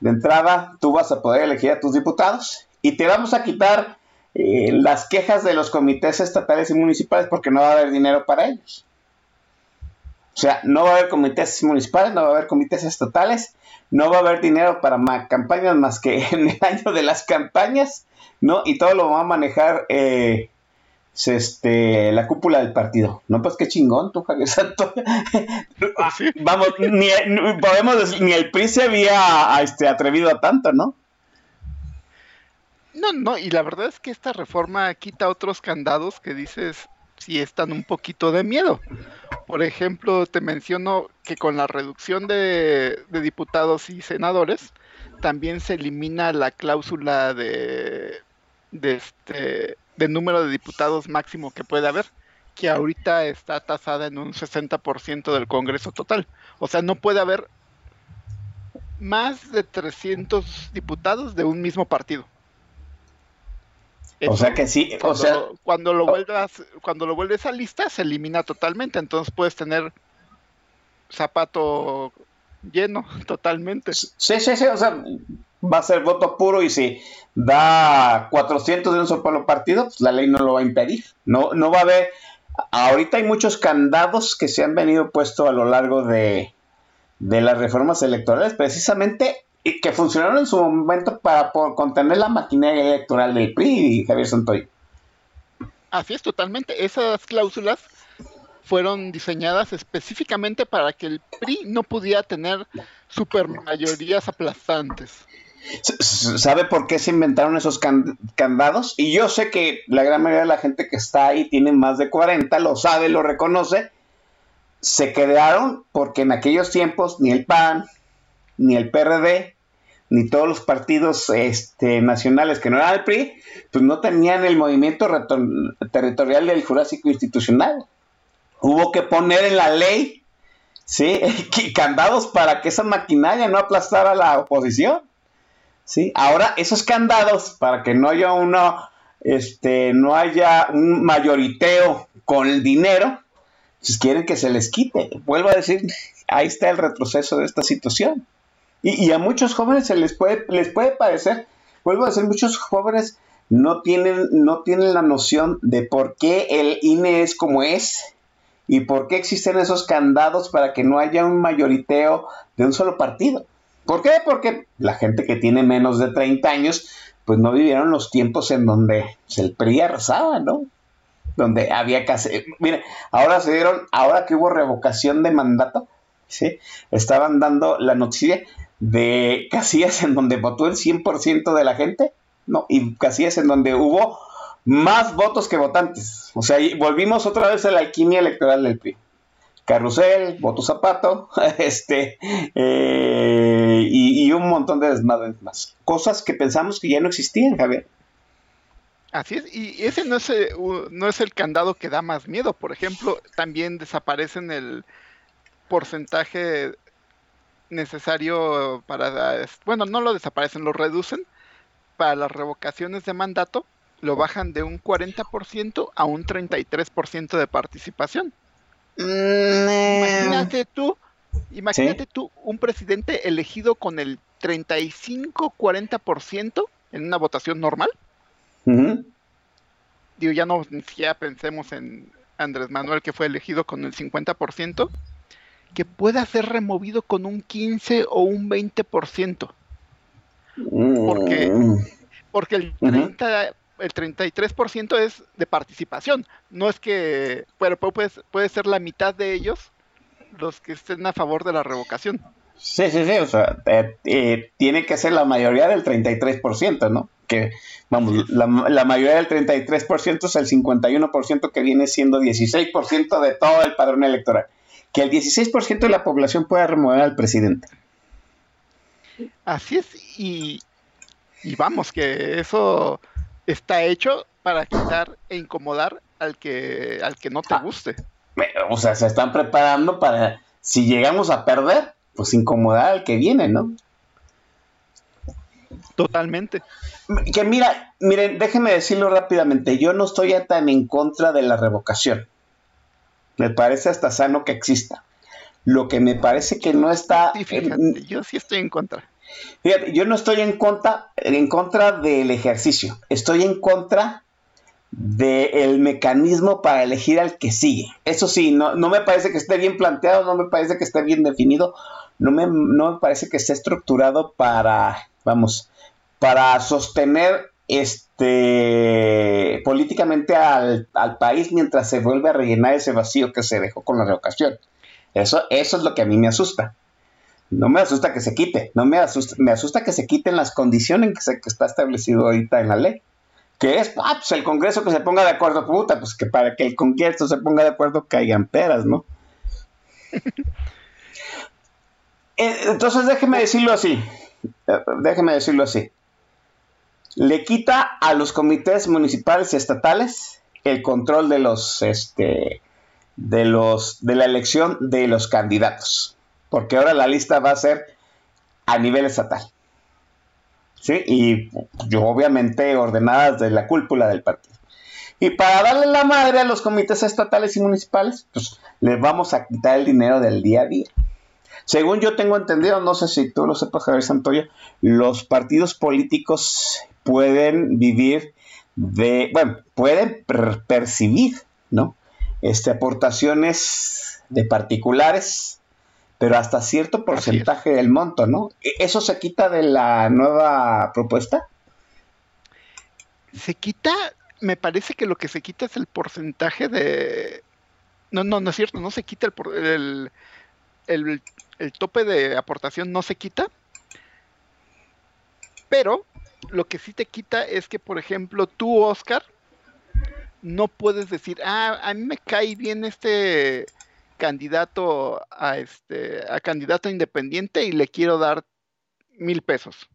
De entrada, tú vas a poder elegir a tus diputados y te vamos a quitar eh, las quejas de los comités estatales y municipales porque no va a haber dinero para ellos. O sea, no va a haber comités municipales, no va a haber comités estatales, no va a haber dinero para ma- campañas más que en el año de las campañas, ¿no? Y todo lo va a manejar eh, se- este, la cúpula del partido. No, pues qué chingón, tú, Javier Santo. Sí. Vamos, ni, ni- podemos decir, ni el PRI se había este, atrevido a tanto, ¿no? No, no, y la verdad es que esta reforma quita otros candados que dices si están un poquito de miedo. Por ejemplo, te menciono que con la reducción de, diputados y senadores, también se elimina la cláusula de, de, este, de número de diputados máximo que puede haber, que ahorita está tasada en un 60% del Congreso total. O sea, no puede haber más de 300 diputados de un mismo partido. O sea que sí, cuando, o sea, cuando lo vuelvas, cuando lo vuelves a lista se elimina totalmente, entonces puedes tener zapato lleno totalmente. Sí, sí, sí, o sea, va a ser voto puro y si da 400 de un solo partido, pues la ley no lo va a impedir. No, no va a haber, ahorita hay muchos candados que se han venido puesto a lo largo de, de las reformas electorales, precisamente y que funcionaron en su momento para contener la maquinaria electoral del PRI, Javier Santoy. Así es, totalmente. Esas cláusulas fueron diseñadas específicamente para que el PRI no pudiera tener supermayorías aplastantes. ¿Sabe por qué se inventaron esos candados? Y yo sé que la gran mayoría de la gente que está ahí tiene más de 40, lo sabe, lo reconoce. Se crearon porque en aquellos tiempos ni el PAN, ni el PRD, ni todos los partidos este, nacionales que no eran el PRI, pues no tenían el movimiento territorial del Jurásico Institucional. Hubo que poner en la ley, ¿sí? candados para que esa maquinaria no aplastara la oposición. ¿sí? Ahora, esos candados, para que no haya uno, este, no haya un mayoriteo con el dinero, pues quieren que se les quite. Vuelvo a decir, ahí está el retroceso de esta situación. Y, a muchos jóvenes se les puede, les puede parecer, vuelvo a decir, muchos jóvenes no tienen, no tienen la noción de por qué el INE es como es y por qué existen esos candados para que no haya un mayoriteo de un solo partido. ¿Por qué? Porque la gente que tiene menos de 30 años, pues no vivieron los tiempos en donde el PRI arrasaba, ¿no? Donde había hacer... Mire, ahora se dieron, ahora que hubo revocación de mandato, ¿sí? Estaban dando la noticia de casillas en donde votó el 100% de la gente, ¿no? Y casillas en donde hubo más votos que votantes. O sea, volvimos otra vez a la alquimia electoral del PRI. Carrusel, voto zapato, este, eh, y, un montón de desmadres más. Cosas que pensamos que ya no existían, Javier. Así es, y ese no es, eh, no es el candado que da más miedo. Por ejemplo, también desaparecen el porcentaje necesario para, bueno, no lo desaparecen, lo reducen para las revocaciones de mandato, lo bajan de un 40% a un 33% de participación. Imagínate tú, imagínate tú un presidente elegido con el 35-40% en una votación normal. Digo, ya no siquiera pensemos en Andrés Manuel que fue elegido con el 50%, que pueda ser removido con un 15 o un 20%. Porque, porque el 30, el 33% es de participación. No es que, pero puede, puede ser la mitad de ellos los que estén a favor de la revocación. Sí, sí, sí, o sea, eh, eh, tiene que ser la mayoría del 33%, ¿no? Que, vamos, la, la mayoría del 33% es el 51% que viene siendo 16% de todo el padrón electoral. Que el 16% de la población pueda remover al presidente. Así es, y, y vamos, que eso está hecho para quitar e incomodar al que, al que no te ah. guste. O sea, se están preparando para, si llegamos a perder, pues incomodar al que viene, ¿no? Totalmente. Que mira, miren, déjenme decirlo rápidamente, yo no estoy tan en contra de la revocación. Me parece hasta sano que exista. Lo que me parece que no está... yo sí estoy en contra. Fíjate, yo no estoy en contra, en contra del ejercicio, estoy en contra del mecanismo para elegir al que sigue. Eso sí, no, no me parece que esté bien planteado, no me parece que esté bien definido, no me, no me parece que esté estructurado para, vamos, para sostener este políticamente al, al, país mientras se vuelve a rellenar ese vacío que se dejó con la revocación. Eso, eso es lo que a mí me asusta. No me asusta que se quite, no me asusta, me asusta que se quiten las condiciones que, se, que está establecido ahorita en la ley. Que es, ah, pues el Congreso que se ponga de acuerdo, puta, pues que para que el Congreso se ponga de acuerdo caigan peras, ¿no? Eh, Entonces déjeme decirlo así. Eh, Déjeme decirlo así. Le quita a los comités municipales y estatales el control de los, este, de los, de la elección de los candidatos. Porque ahora la lista va a ser a nivel estatal. ¿Sí? Y yo obviamente ordenadas de la cúpula del partido. Y para darle la madre a los comités estatales y municipales, pues les vamos a quitar el dinero del día a día. Según yo tengo entendido, no sé si tú lo sepas, Javier Santoyo, los partidos políticos pueden vivir de, bueno, pueden per- percibir, ¿no? Este, aportaciones de particulares, pero hasta cierto porcentaje del monto, ¿no? ¿E- ¿Eso se quita de la nueva propuesta? Se quita, me parece que lo que se quita es el porcentaje de... No, no, no es cierto, no se quita el, por- el, el- el tope de aportación, no se quita. Pero lo que sí te quita es que, por ejemplo, tú, Oscar, no puedes decir, ah, a mí me cae bien este candidato a este a candidato independiente y le quiero dar mil pesos.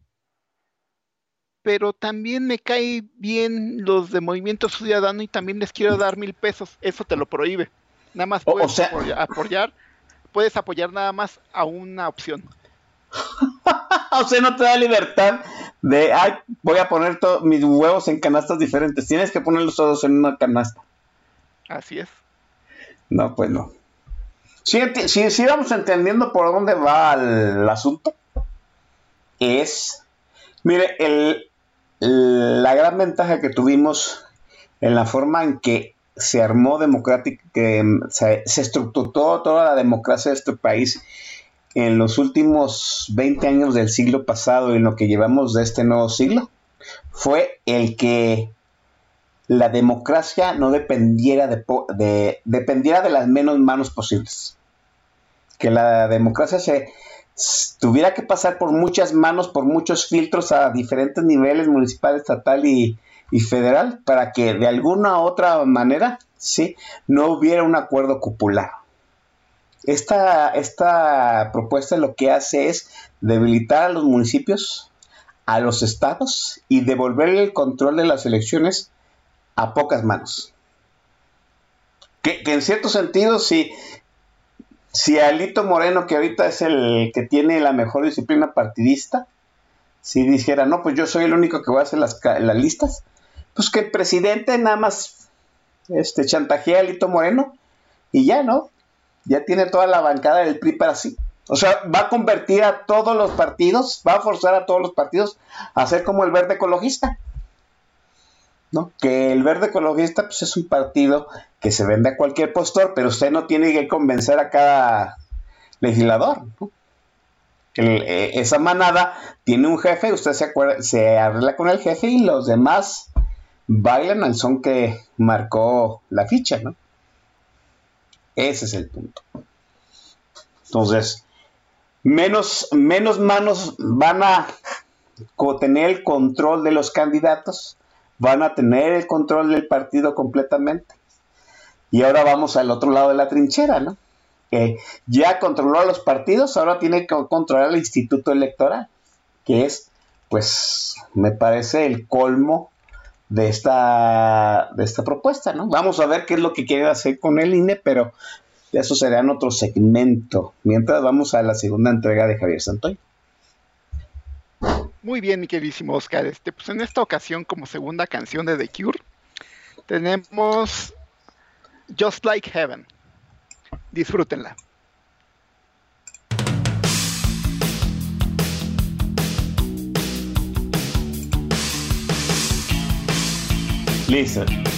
Pero también me cae bien los de Movimiento Ciudadano y también les quiero dar mil pesos. Eso te lo prohíbe. Nada más o puedes sea- apoyar, puedes apoyar nada más a una opción. o sea, no te da libertad de, ay, voy a poner todos mis huevos en canastas diferentes. Tienes que ponerlos todos en una canasta. Así es. No, pues no. Sí, sí vamos entendiendo por dónde va el asunto. Es, mire, el, la gran ventaja que tuvimos en la forma en que se armó democrática, que mm, se, se estructuró toda la democracia de este país en los últimos 20 años del siglo pasado y en lo que llevamos de este nuevo siglo, fue el que la democracia no dependiera de, dependiera de las menos manos posibles. Que la democracia se tuviera que pasar por muchas manos, por muchos filtros a diferentes niveles, municipal, estatal y, y federal, para que de alguna u otra manera, sí, no hubiera un acuerdo cupular. Esta, esta propuesta lo que hace es debilitar a los municipios, a los estados y devolverle el control de las elecciones a pocas manos. Que, en cierto sentido, si, si Alito Moreno, que ahorita es el que tiene la mejor disciplina partidista, si dijera, no, pues yo soy el único que voy a hacer las, las listas, pues que el presidente nada más este, chantajea a Alito Moreno y ya, ¿no? Ya tiene toda la bancada del PRI para sí. O sea, va a convertir a todos los partidos, va a forzar a todos los partidos a ser como el verde ecologista. ¿no? Que el verde ecologista pues, es un partido que se vende a cualquier postor, pero usted no tiene que convencer a cada legislador. ¿no? Eh, esa manada tiene un jefe, usted se, acuerda, se arregla con el jefe y los demás bailan al son que marcó la ficha, ¿no? Ese es el punto. Entonces, menos, menos manos van a tener el control de los candidatos, van a tener el control del partido completamente. Y ahora vamos al otro lado de la trinchera, ¿no? Que ya controló a los partidos, ahora tiene que controlar el instituto electoral, que es, pues, me parece el colmo de esta, de esta propuesta, ¿no? Vamos a ver qué es lo que quiere hacer con el INE, pero eso será en otro segmento. Mientras vamos a la segunda entrega de Javier Santoy. Muy bien, mi queridísimo Oscar. Este, pues en esta ocasión, como segunda canción de The Cure, tenemos Just Like Heaven. Disfrútenla. Listen.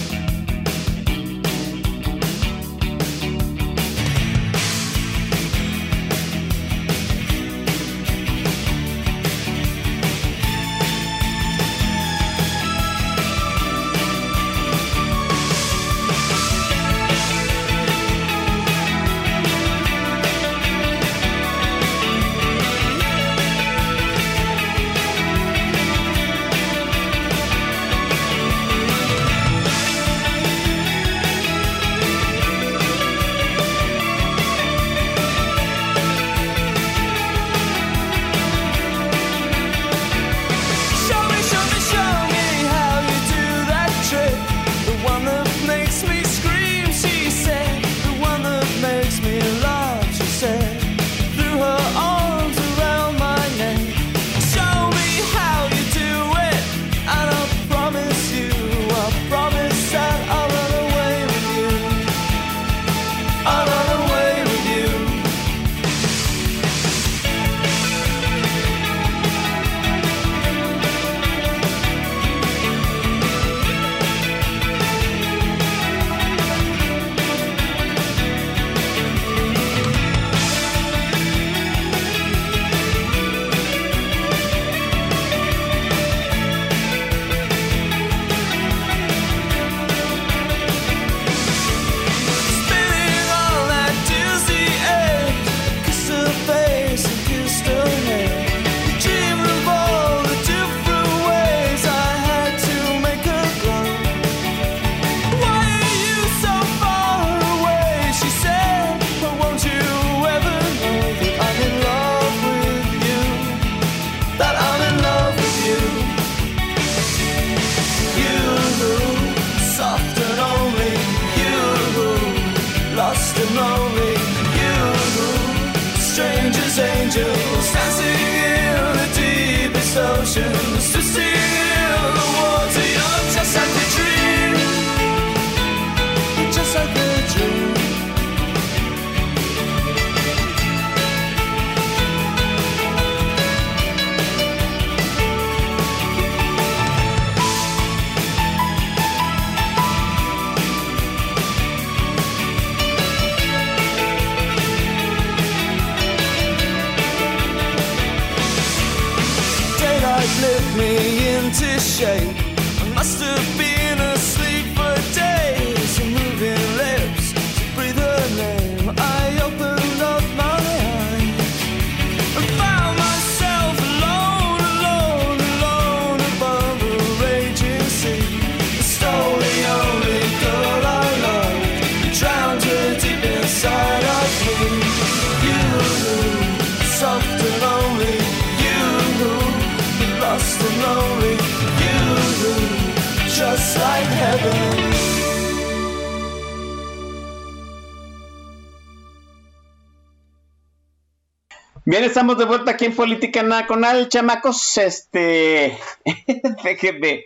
Estamos de vuelta aquí en Política Nacional, chamacos. Este, déjenme,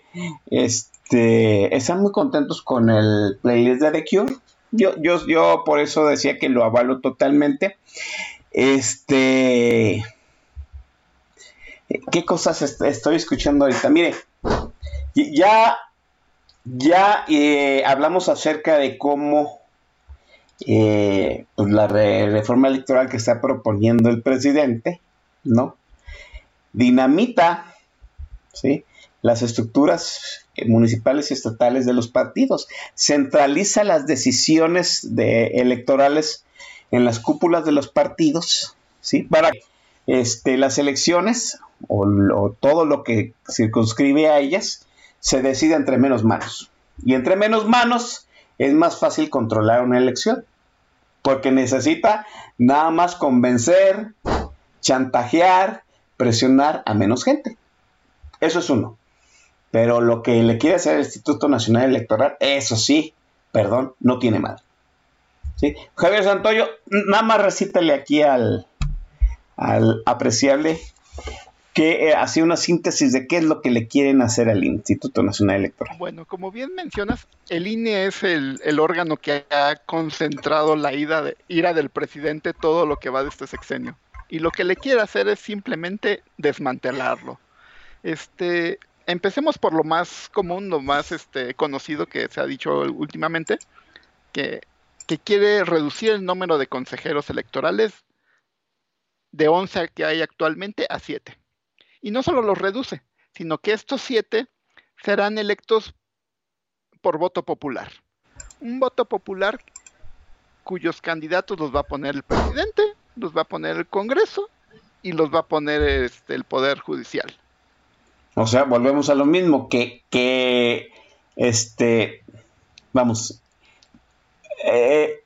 este, están muy contentos con el playlist de The Cure. Yo, yo, yo por eso decía que lo avalo totalmente. Este, ¿qué cosas est- estoy escuchando ahorita? Mire, ya, ya eh, hablamos acerca de cómo eh, pues la re- reforma electoral que está proponiendo el presidente, ¿no? Dinamita, ¿sí? Las estructuras municipales y estatales de los partidos, centraliza las decisiones de, electorales en las cúpulas de los partidos, ¿sí? Para este, las elecciones o, o todo lo que circunscribe a ellas se decida entre menos manos. Y entre menos manos es más fácil controlar una elección. Porque necesita nada más convencer, chantajear, presionar a menos gente. Eso es uno. Pero lo que le quiere hacer el Instituto Nacional Electoral, eso sí, perdón, no tiene mal. ¿Sí? Javier Santoyo, nada más recítale aquí al apreciable que eh, hacía una síntesis de qué es lo que le quieren hacer al Instituto Nacional Electoral. Bueno, como bien mencionas, el INE es el, órgano que ha concentrado la ira, de, ira del presidente todo lo que va de este sexenio. Y lo que le quiere hacer es simplemente desmantelarlo. Este, empecemos por lo más común, lo más este, conocido que se ha dicho últimamente, que, que quiere reducir el número de consejeros electorales de 11 que hay actualmente a 7. Y no solo los reduce, sino que estos 7 serán electos por voto popular. Un voto popular cuyos candidatos los va a poner el presidente, los va a poner el Congreso y los va a poner este, el Poder Judicial. O sea, volvemos a lo mismo, que, que este, vamos, eh,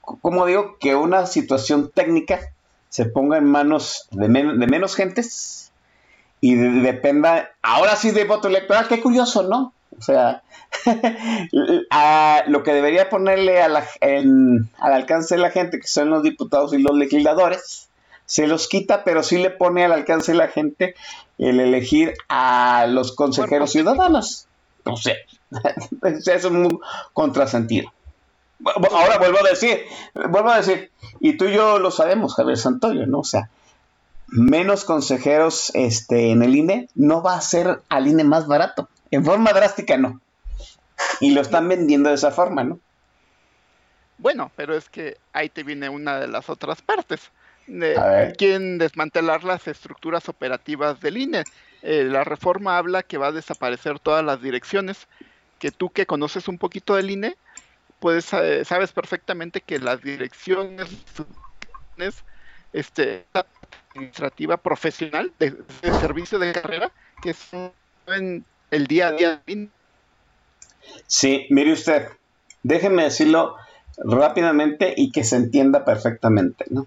como digo, que una situación técnica se ponga en manos de, men de menos gentes y de dependa, ahora sí, de voto electoral, qué curioso, ¿no? O sea, a lo que debería ponerle a la, en, al alcance de la gente, que son los diputados y los legisladores, se los quita, pero sí le pone al alcance de la gente el elegir a los consejeros ciudadanos. O sea, eso es muy contrasentido. Ahora vuelvo a decir, vuelvo a decir, y tú y yo lo sabemos, Javier Santoyo, ¿no? O sea, menos consejeros este, en el INE no va a ser al INE más barato. En forma drástica no. Y lo están vendiendo de esa forma, ¿no? Bueno, pero es que ahí te viene una de las otras partes. De, quieren desmantelar las estructuras operativas del INE. Eh, la reforma habla que va a desaparecer todas las direcciones, que tú que conoces un poquito del INE, pues eh, sabes perfectamente que las direcciones este, administrativa profesional de, servicio de carrera que son en el día a día. Sí, mire usted, déjeme decirlo rápidamente y que se entienda perfectamente, ¿no?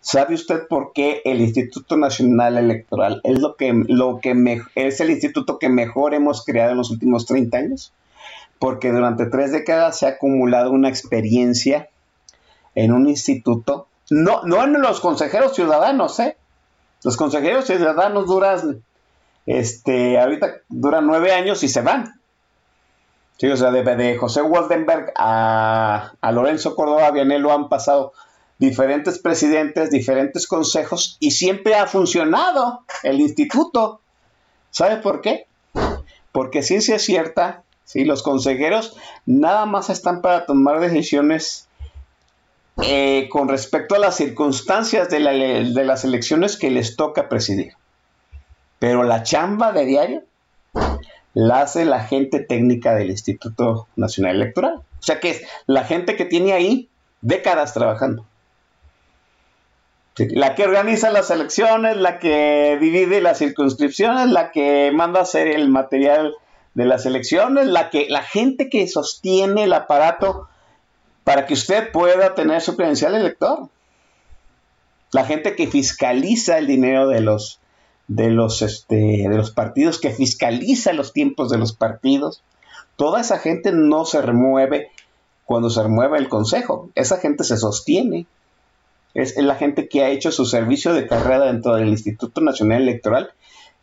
¿Sabe usted por qué el Instituto Nacional Electoral es lo que, lo que es el instituto que mejor hemos creado en los últimos 30 años? Porque durante tres décadas se ha acumulado una experiencia en un instituto No, no en los consejeros ciudadanos, ¿eh? Los consejeros ciudadanos duran, este, ahorita duran nueve años y se van. Sí, o sea, de, de José Waldenberg a, Lorenzo Córdoba Vianelo han pasado diferentes presidentes, diferentes consejos y siempre ha funcionado el instituto. ¿Sabe por qué? Porque ciencia cierta, ¿sí? los consejeros nada más están para tomar decisiones eh, con respecto a las circunstancias de, de las elecciones que les toca presidir. Pero la chamba de diario la hace la gente técnica del Instituto Nacional Electoral. O sea que es la gente que tiene ahí décadas trabajando. La que organiza las elecciones, la que divide las circunscripciones, la que manda a hacer el material de las elecciones, la que la gente que sostiene el aparato para que usted pueda tener su credencial elector. La gente que fiscaliza el dinero de los de los este de los partidos, que fiscaliza los tiempos de los partidos. Toda esa gente no se remueve cuando se remueve el consejo. Esa gente se sostiene es la gente que ha hecho su servicio de carrera dentro del Instituto Nacional Electoral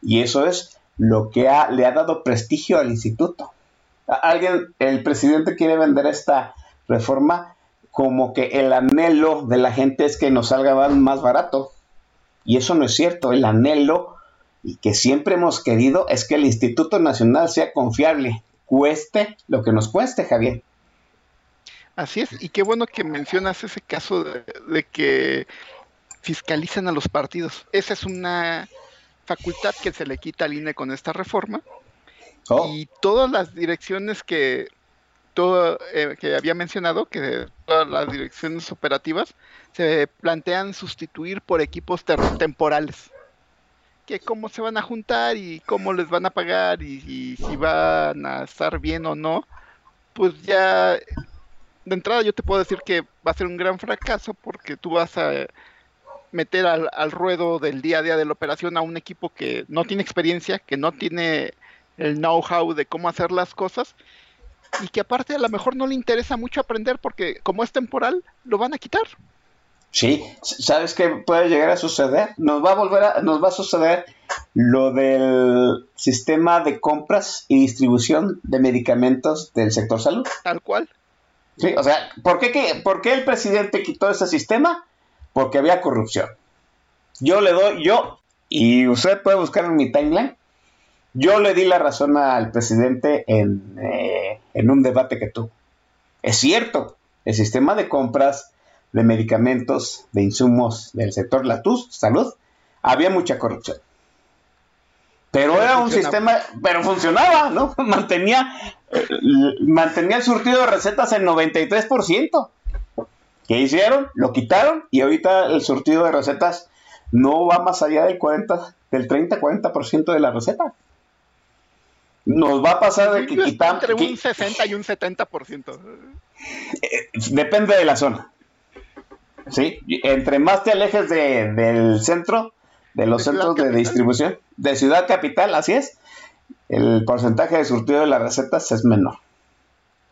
y eso es lo que le ha dado prestigio al instituto. Alguien, el presidente quiere vender esta reforma como que el anhelo de la gente es que nos salga más barato y eso no es cierto. El anhelo y que siempre hemos querido es que el Instituto Nacional sea confiable, cueste lo que nos cueste, Javier. Así es, y qué bueno que mencionas ese caso de, de que fiscalizan a los partidos. Esa es una facultad que se le quita al INE con esta reforma Oh, y todas las direcciones que eh, que había mencionado, que todas las direcciones operativas se plantean sustituir por equipos temporales. Que cómo se van a juntar y cómo les van a pagar y, si van a estar bien o no, pues ya de entrada yo te puedo decir que va a ser un gran fracaso porque tú vas a meter al ruedo del día a día de la operación a un equipo que no tiene experiencia, que no tiene el know-how de cómo hacer las cosas y que aparte a lo mejor no le interesa mucho aprender porque como es temporal, lo van a quitar. Sí, ¿sabes qué puede llegar a suceder? Nos va a volver a, nos va a suceder lo del sistema de compras y distribución de medicamentos del sector salud. Tal cual. Sí, o sea, ¿por qué, qué- por qué el presidente quitó ese sistema? Porque había corrupción. Yo le doy, yo, y usted puede buscar en mi timeline, yo le di la razón al presidente en, eh, en un debate que tuvo. Es cierto, el sistema de compras de medicamentos, de insumos del sector la TUS, salud, había mucha corrupción. Pero Pero era un sistema, pero funcionaba, ¿no? Mantenía, eh, mantenía el surtido de recetas en 93%. ¿Qué hicieron? Lo quitaron y ahorita el surtido de recetas no va más allá del 40, del 30-40% de la receta. Nos va a pasar de que quitamos. entre un 60 y un 70%. Depende de la zona. ¿Sí? Entre más te alejes de- del centro, de los De centros de Capital. distribución, de ciudad capital, así es, el porcentaje de surtido de las recetas es menor.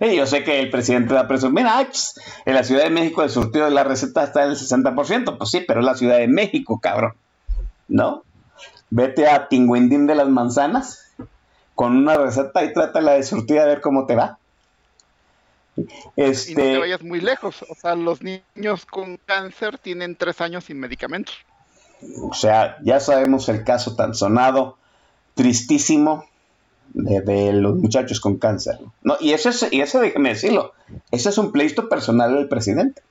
Sí, yo sé que el presidente va a presumir, "Ay, pues, en la Ciudad de México el surtido de las recetas está en el 60%. Pues sí, pero es la Ciudad de México, cabrón. ¿No? Vete a Tinguindín de las Manzanas con una receta y trátala de surtir a ver cómo te va. Y no Este, te vayas muy lejos. O sea, los niños con cáncer tienen tres años sin medicamentos. O sea, ya sabemos el caso tan sonado, tristísimo, de, de los muchachos con cáncer. ¿no? Y eso es, y eso déjeme decirlo, ese es un pleito personal del presidente.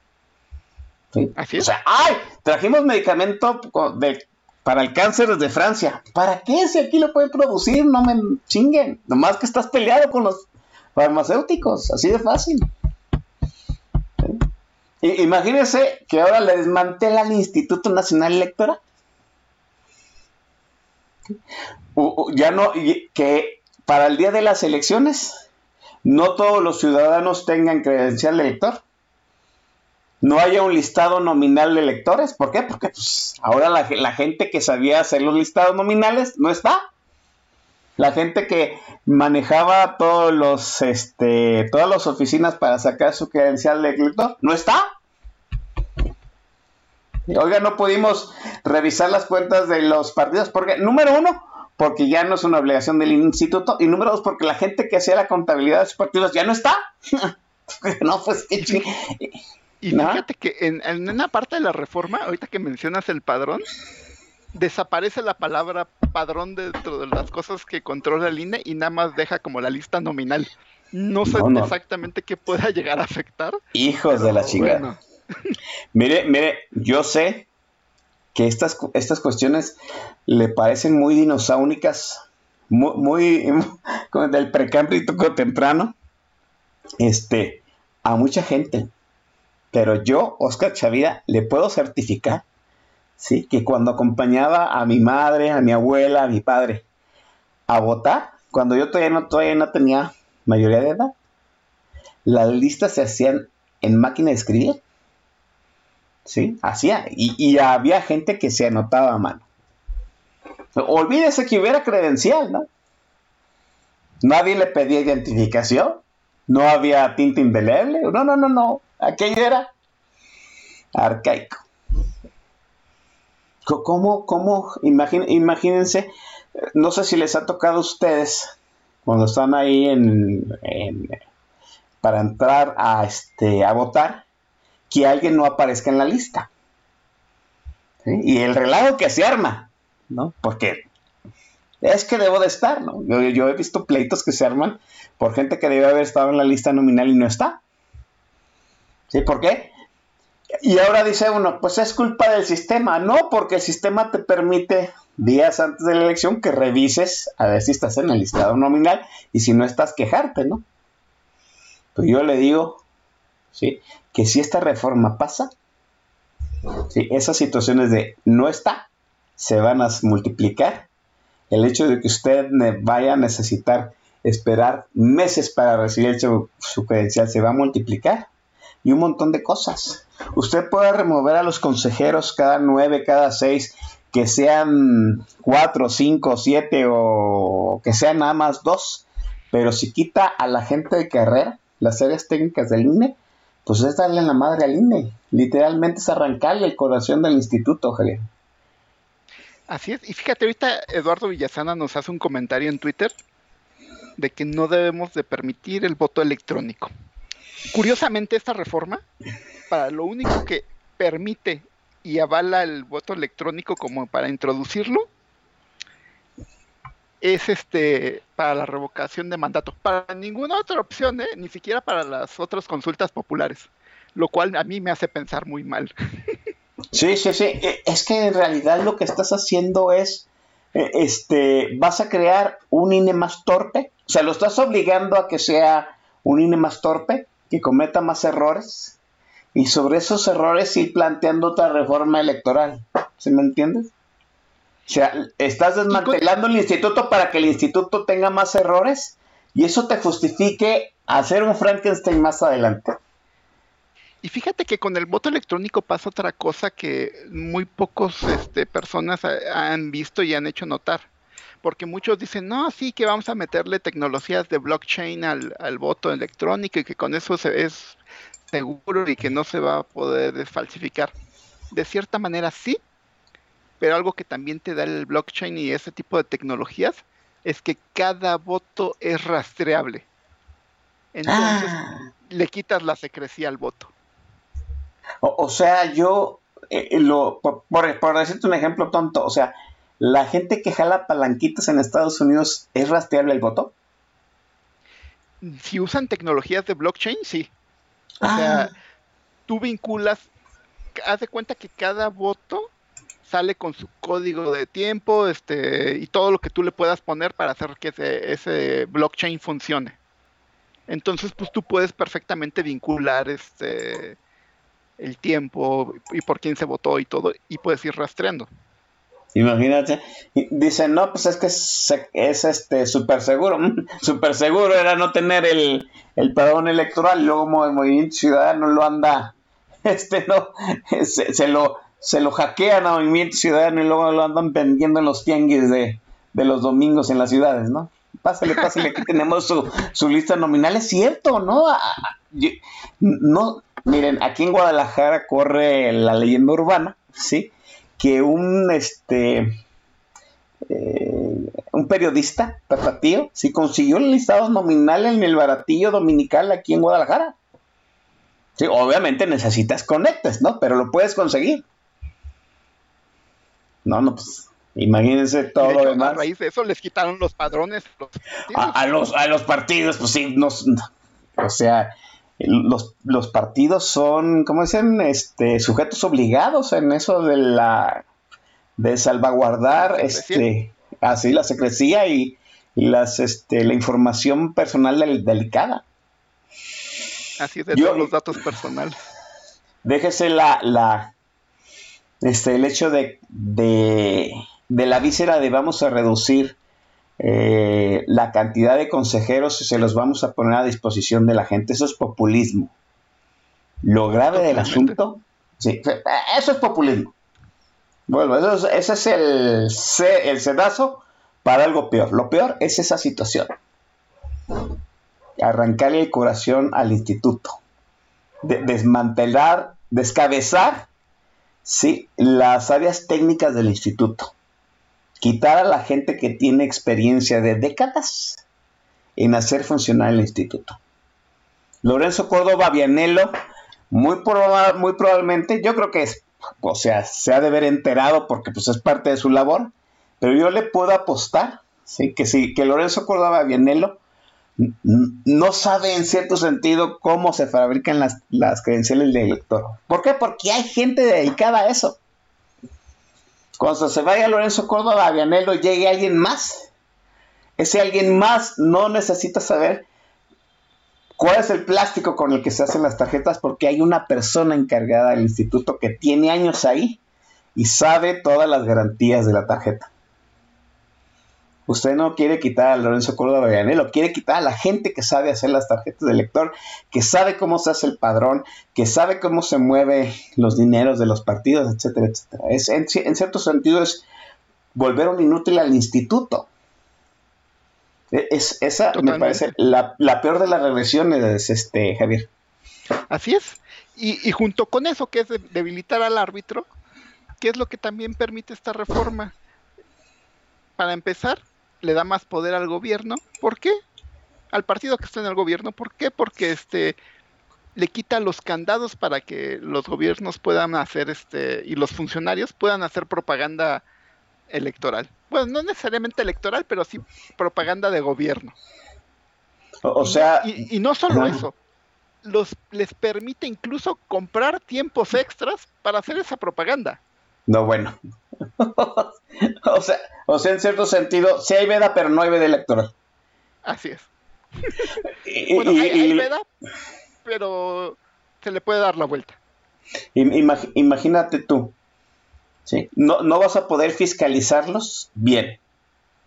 ¿Sí? Así O es. sea, ¡ay! Trajimos medicamento de- para el cáncer desde Francia. ¿Para qué? Si aquí lo pueden producir, no me chinguen. Nomás que estás peleado con los farmacéuticos, así de fácil. ¿Sí? Imagínense que ahora le desmantela el Instituto Nacional Electoral. Ya no, que para el día de las elecciones, no todos los ciudadanos tengan credencial de elector. No haya un listado nominal de electores. ¿Por qué? Porque pues, ahora la, ge- la gente que sabía hacer los listados nominales no está. La gente que manejaba todos los, este, todas las oficinas para sacar su credencial de elector no está. Oiga, no pudimos revisar las cuentas de los partidos porque, número uno, porque ya no es una obligación del instituto, y número dos, porque la gente que hacía la contabilidad de esos partidos ya no está. no, pues qué Y ¿No? fíjate que en, en una parte de la reforma, ahorita que mencionas el padrón, desaparece la palabra padrón dentro de las cosas que controla el INE y nada más deja como la lista nominal. No sé No, no. exactamente qué pueda llegar a afectar. Hijos de la chingada. bueno. Mire, mire, yo sé que estas, estas cuestiones le parecen muy dinosaúnicas, muy, muy como del precámbrico temprano, este, a mucha gente. Pero yo, Oscar Chavira, le puedo certificar, sí, que cuando acompañaba a mi madre, a mi abuela, a mi padre a votar, cuando yo todavía no, todavía no tenía mayoría de edad, las listas se hacían en máquina de escribir. ¿sí? Hacía, y, y había gente que se anotaba a mano. Olvídese que hubiera credencial, ¿no? Nadie le pedía identificación, no había tinta indeleble, no, no, no, no, aquello era arcaico. Co- ¿Cómo, cómo, imagín- imagínense, no sé si les ha tocado a ustedes cuando están ahí en, para entrar a, este, a votar, que alguien no aparezca en la lista. Y el relajo que se arma, ¿no? Porque es que debo de estar, ¿no? Yo, yo he visto pleitos que se arman por gente que debe haber estado en la lista nominal y no está. ¿Sí? ¿Por qué? Y ahora dice uno, pues es culpa del sistema. No, porque el sistema te permite días antes de la elección que revises a ver si estás en el listado nominal y si no estás quejarte, ¿no? Pues yo le digo, ¿sí? Que si esta reforma pasa, ¿sí? esas situaciones de no está, se van a multiplicar. El hecho de que usted vaya a necesitar esperar meses para recibir su, su credencial se va a multiplicar. Y un montón de cosas. Usted puede remover a los consejeros cada nueve, cada seis, que sean cuatro, cinco, siete o que sean nada más dos. Pero si quita a la gente de carrera, las áreas técnicas del INE, pues es darle la madre al INE. Literalmente es arrancarle el corazón del instituto, Javier. Así es. Y fíjate, ahorita Eduardo Villasana nos hace un comentario en Twitter de que no debemos de permitir el voto electrónico. Curiosamente, esta reforma, para lo único que permite y avala el voto electrónico como para introducirlo, es este para la revocación de mandato. Para ninguna otra opción, ¿eh? ni siquiera para las otras consultas populares. Lo cual a mí me hace pensar muy mal. Sí, sí, sí. Eh, Es que en realidad lo que estás haciendo es, eh, este, vas a crear un INE más torpe. O sea, lo estás obligando a que sea un INE más torpe, que cometa más errores. Y sobre esos errores ir planteando otra reforma electoral. ¿Sí me entiendes? O sea, estás desmantelando el instituto para que el instituto tenga más errores y eso te justifique hacer un Frankenstein más adelante. Y fíjate que con el voto electrónico pasa otra cosa que muy pocos este, personas ha- han visto y han hecho notar. Porque muchos dicen, no, sí, que vamos a meterle tecnologías de blockchain al, al voto electrónico y que con eso se, es seguro y que no se va a poder falsificar. De cierta manera sí, pero algo que también te da el blockchain y ese tipo de tecnologías es que cada voto es rastreable. Entonces Ah. le quitas la secrecía al voto. O, o sea, yo, eh, lo, por, por- por decirte un ejemplo tonto, o sea, la gente que jala palanquitas en Estados Unidos es rastreable el voto. Si usan tecnologías de blockchain, sí. O Ah. sea, tú vinculas, haz de cuenta que cada voto sale con su código de tiempo, este, y todo lo que tú le puedas poner para hacer que ese, ese blockchain funcione. Entonces, pues tú puedes perfectamente vincular este el tiempo y por quién se votó y todo, y puedes ir rastreando. Imagínate. Dicen, no, pues es que es, es, este súper seguro. Súper seguro era no tener el, el padrón electoral. Luego el Movimiento Ciudadano lo anda, este no, se, se lo, se lo hackean a Movimiento Ciudadano y luego lo andan vendiendo en los tianguis de, de los domingos en las ciudades, ¿no? Pásale, pásale, aquí tenemos su, su lista nominal. Es cierto, ¿no? No, miren, aquí en Guadalajara corre la leyenda urbana ¿sí? Que un, este, eh, un periodista tapatío, sí consiguió el listado nominal en el baratillo dominical aquí en Guadalajara. Sí, obviamente necesitas conectes, ¿no? Pero lo puedes conseguir. No, no, pues imagínense todo lo demás. A raíz de eso les quitaron los padrones. los. A, a los, a los partidos, pues sí, nos, o sea, los, los partidos son, ¿cómo dicen? Este, sujetos obligados en eso de la de salvaguardar La este así la secrecía y, y las este la información personal del- delicada. Así de Yo- todos los datos personales. Déjese la, la este el hecho de, de, de la víscera de vamos a reducir eh, la cantidad de consejeros se los vamos a poner a disposición de la gente. Eso es populismo. Lo grave del asunto, sí, eso es populismo. Bueno, eso es- ese es el, ce- el sedazo para algo peor. Lo peor es esa situación. Arrancarle el corazón al instituto. De- desmantelar, descabezar, sí, las áreas técnicas del instituto quitar a la gente que tiene experiencia de décadas en hacer funcionar el instituto. Lorenzo Córdoba Vianello, muy, muy probablemente, yo creo que es, o sea, se ha de ver enterado porque pues es parte de su labor, pero yo le puedo apostar, que sí, que Lorenzo Córdoba Vianello no sabe en cierto sentido cómo se fabrican las, las credenciales del elector. ¿Por qué? Porque hay gente dedicada a eso. Cuando se vaya Lorenzo Córdoba a Vianello y llegue alguien más, ese alguien más no necesita saber cuál es el plástico con el que se hacen las tarjetas porque hay una persona encargada del instituto que tiene años ahí y sabe todas las garantías de la tarjeta. Usted no quiere quitar a Lorenzo Córdoba Vianello, quiere quitar a la gente que sabe hacer las tarjetas de lector, que sabe cómo se hace el padrón, que sabe cómo se mueven los dineros de los partidos, etcétera, etcétera. Es, en, en cierto sentido es volver un inútil al instituto. E- Es, esa me parece la, la peor de las regresiones, este, Javier. Así es. Y, y junto con eso, que es de- debilitar al árbitro, ¿qué es lo que también permite esta reforma? Para empezar, le da más poder al gobierno. ¿Por qué? Al partido que está en el gobierno. ¿Por qué? Porque este le quita los candados para que los gobiernos puedan hacer este y los funcionarios puedan hacer propaganda electoral. Bueno, no necesariamente electoral, pero sí propaganda de gobierno. O, sea, y, y no solo eso, los, les permite incluso comprar tiempos extras para hacer esa propaganda. no, bueno. o, sea, o sea, en cierto sentido, sí hay veda, pero no hay veda electoral. Así es. Y- Bueno, y- hay, hay y- veda, pero se le puede dar la vuelta. Im- imag- imagínate tú, ¿sí? no, no vas a poder fiscalizarlos bien.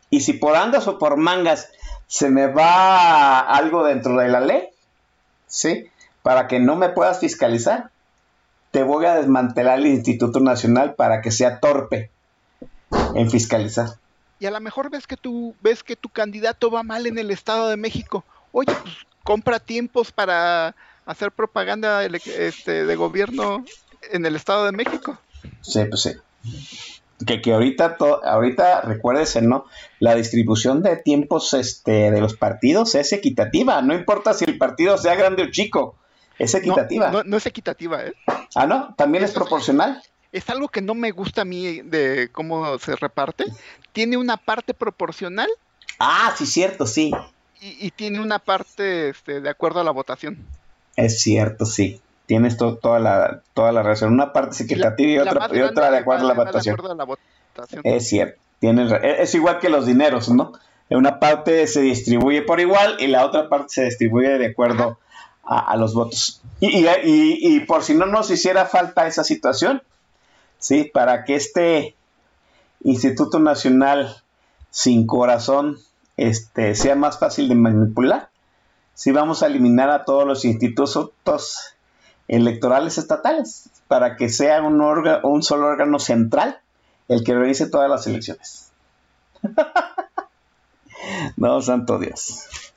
Y si por andas o por mangas se me va algo dentro de la ley, ¿sí? Para que no me puedas fiscalizar, te voy a desmantelar el Instituto Nacional para que sea torpe en fiscalizar. Y a lo mejor ves que tú ves que tu candidato va mal en el Estado de México. Oye, pues compra tiempos para hacer propaganda este, de gobierno en el Estado de México. Sí, pues sí. Que, que ahorita, to- ahorita recuérdese, ¿no? La distribución de tiempos este, de los partidos es equitativa. No importa si el partido sea grande o chico. Es equitativa. no, no es equitativa, ¿eh? Ah, ¿no? También es proporcional. es algo que no me gusta a mí de cómo se reparte. Tiene una parte proporcional Ah, sí, cierto, sí. y, y tiene una parte este, de acuerdo a la votación. Es cierto, sí. Tienes to- toda, la, toda la razón. Una parte es Y la- equitativa y, otra, y de acuerdo a la votación. De acuerdo a la votación. Es cierto. Tienes, e, es igual que los dineros, ¿no? Una parte se distribuye por igual y la otra parte se distribuye de acuerdo a, los votos. Y, y- y- por si no nos hiciera falta esa situación, ¿sí? Para que este Instituto Nacional sin corazón este, sea más fácil de manipular, sí vamos a eliminar a todos los institutos electorales estatales para que sea un, orga- un solo órgano central el que organice todas las elecciones. no, santo Dios.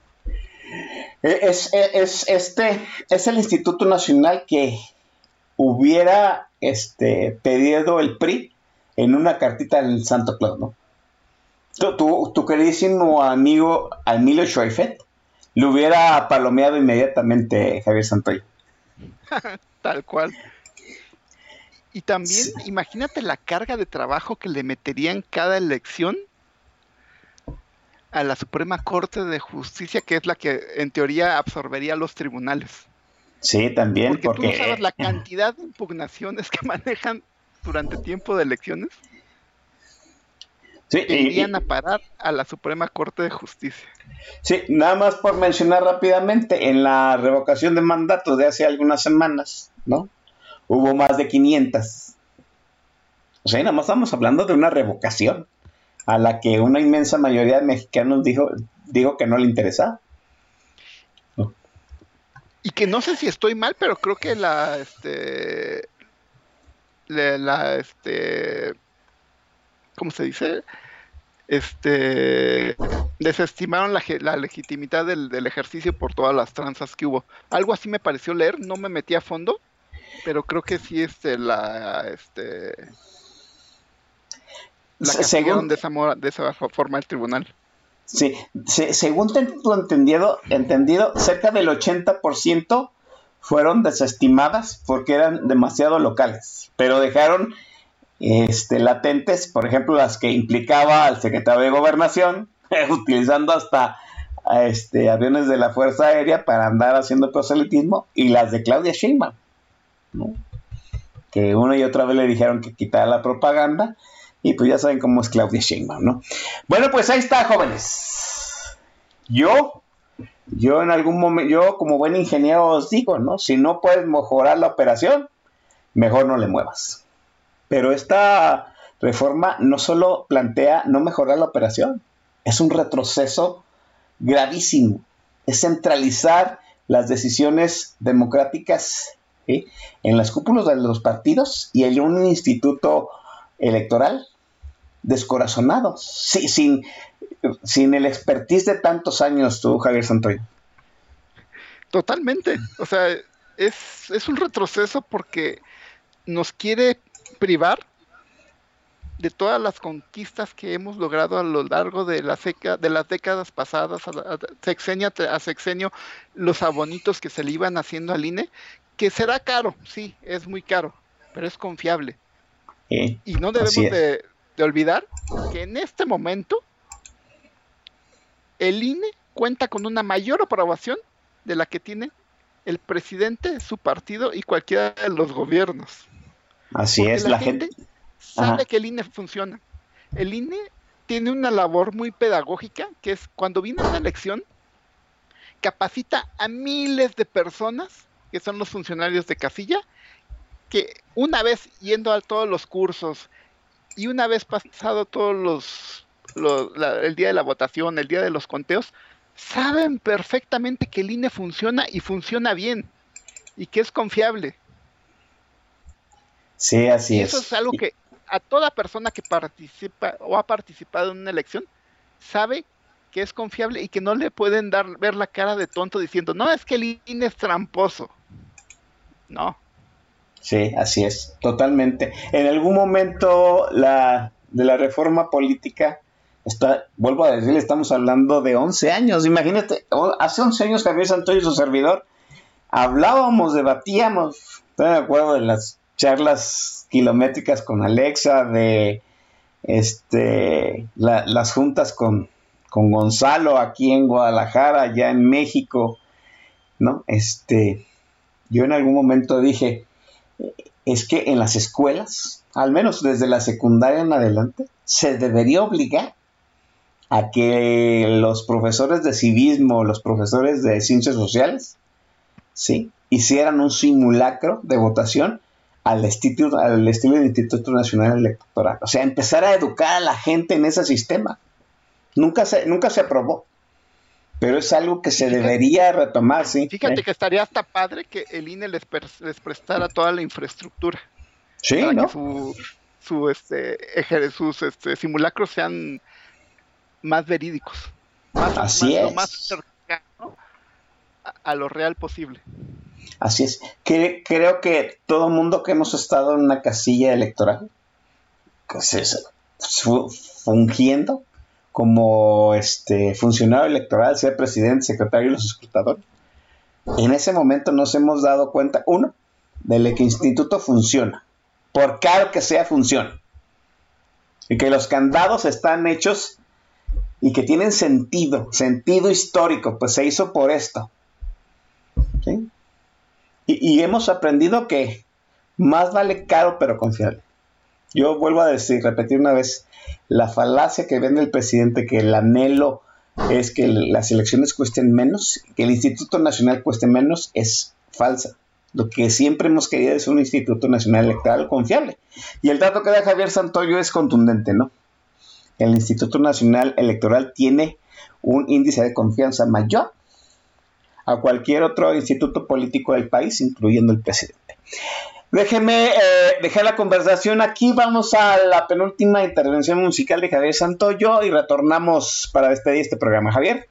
Es, es- este, es el Instituto Nacional que hubiera este, pedido el PRI en una cartita del Santo Claus, ¿no? Tu, tu, tu queridísimo amigo Emilio Schoifet lo hubiera palomeado inmediatamente Javier Santoy. Tal cual. Y también, imagínate la carga de trabajo que le meterían cada elección a la Suprema Corte de Justicia, que es la que en teoría absorbería los tribunales. Sí, también, Porque, porque... tú no sabes la cantidad de impugnaciones que manejan durante tiempo de elecciones Sí, que y- irían a parar a la Suprema Corte de Justicia. Sí, nada más por mencionar rápidamente, en la revocación de mandato de hace algunas semanas, ¿no? Hubo más de 500. O sea, nada más estamos hablando de una revocación a la que una inmensa mayoría de mexicanos dijo, dijo que no le interesaba. Y que no sé si estoy mal, pero creo que la, este, la, este, ¿cómo se dice? Este, desestimaron la, la legitimidad del, del ejercicio por todas las tranzas que hubo. Algo así me pareció leer, no me metí a fondo, pero creo que sí, este, la, este, la según- de esa, de esa forma el tribunal. Sí, se- según tengo entendido, entendido, cerca del 80% fueron desestimadas porque eran demasiado locales, pero dejaron este, latentes, por ejemplo, las que implicaba al secretario de Gobernación, utilizando hasta este, aviones de la Fuerza Aérea para andar haciendo proselitismo, y las de Claudia Sheinbaum, ¿no? que una y otra vez le dijeron que quitara la propaganda, y pues ya saben cómo es Claudia Sheinbaum, ¿no? Bueno, pues ahí está, jóvenes. Yo, yo en algún momento, yo como buen ingeniero os digo, ¿no? Si no puedes mejorar la operación, mejor no le muevas. Pero esta reforma no solo plantea no mejorar la operación, es un retroceso gravísimo. Es centralizar las decisiones democráticas en las cúpulas de los partidos y en un instituto electoral descorazonado, sí, sin, sin el expertise de tantos años, tú, Javier Santoyo. Totalmente. O sea, es, es un retroceso porque nos quiere privar de todas las conquistas que hemos logrado a lo largo de, la seca, de las décadas pasadas, a, a sexenio a sexenio, los abonitos que se le iban haciendo al INE, que será caro, sí, es muy caro, pero es confiable. Eh, Y no debemos de, de olvidar que en este momento el INE cuenta con una mayor aprobación de la que tiene el presidente, su partido y cualquiera de los gobiernos. así Porque es, la gente. sabe Ajá. que el INE funciona. El INE tiene una labor muy pedagógica que es cuando viene una elección, capacita a miles de personas que son los funcionarios de casilla, que una vez yendo a todos los cursos y una vez pasado todos los, los- la- el día de la votación, el día de los conteos, saben perfectamente que el INE funciona y funciona bien y que es confiable. Sí, así Y es. eso es algo que a toda persona que participa o ha participado en una elección sabe que es confiable y que no le pueden dar ver la cara de tonto diciendo, no, es que el INE es tramposo. No, Sí, así es, totalmente. En algún momento la, de la reforma política, vuelvo a decirle, estamos hablando de 11 años. Imagínate, hace 11 años Javier Santoyo y su servidor hablábamos, debatíamos, estoy de acuerdo de las charlas kilométricas con Alexa, de este, la- las juntas con, con Gonzalo aquí en Guadalajara, ya en México, ¿no? Este, yo en algún momento dije, es que en las escuelas, al menos desde la secundaria en adelante, se debería obligar a que los profesores de civismo, los profesores de ciencias sociales, ¿sí? hicieran un simulacro de votación al estilo, del Instituto Nacional Electoral. O sea, empezar a educar a la gente en ese sistema. Nunca se, nunca se aprobó, pero es algo que se Fíjate- debería retomar, ¿sí? fíjate ¿Eh? que estaría hasta padre que el INE les, les prestara toda la infraestructura Sí, para ¿no? que su, su, este, sus este, simulacros sean más verídicos, más, Así más- lo es. más cercano a, a lo real posible. Así es. Que, creo que todo mundo que hemos estado en una casilla electoral, pues es, fu- fungiendo como este funcionario electoral, sea presidente, secretario y los escrutadores, en ese momento nos hemos dado cuenta, uno, de que el instituto funciona. Por caro que sea, funciona. Y que los candados están hechos y que tienen sentido, sentido histórico, pues se hizo por esto. Y hemos aprendido que más vale caro pero confiable. Yo vuelvo a decir, repetir una vez, la falacia que vende el presidente, que el anhelo es que las elecciones cuesten menos, que el Instituto Nacional cueste menos, es falsa. Lo que siempre hemos querido es un Instituto Nacional Electoral confiable. Y el dato que da Javier Santoyo es contundente, ¿no? El Instituto Nacional Electoral tiene un índice de confianza mayor a cualquier otro instituto político del país, incluyendo el presidente. Déjeme eh, dejar la conversación aquí. Vamos a la penúltima intervención musical de Javier Santoyo y retornamos para despedir este programa. Javier.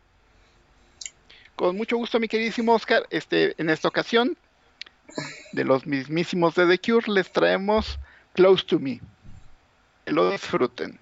Con mucho gusto, mi queridísimo Oscar. Este, en esta ocasión, de los mismísimos de The Cure, les traemos Close to Me. Que lo disfruten.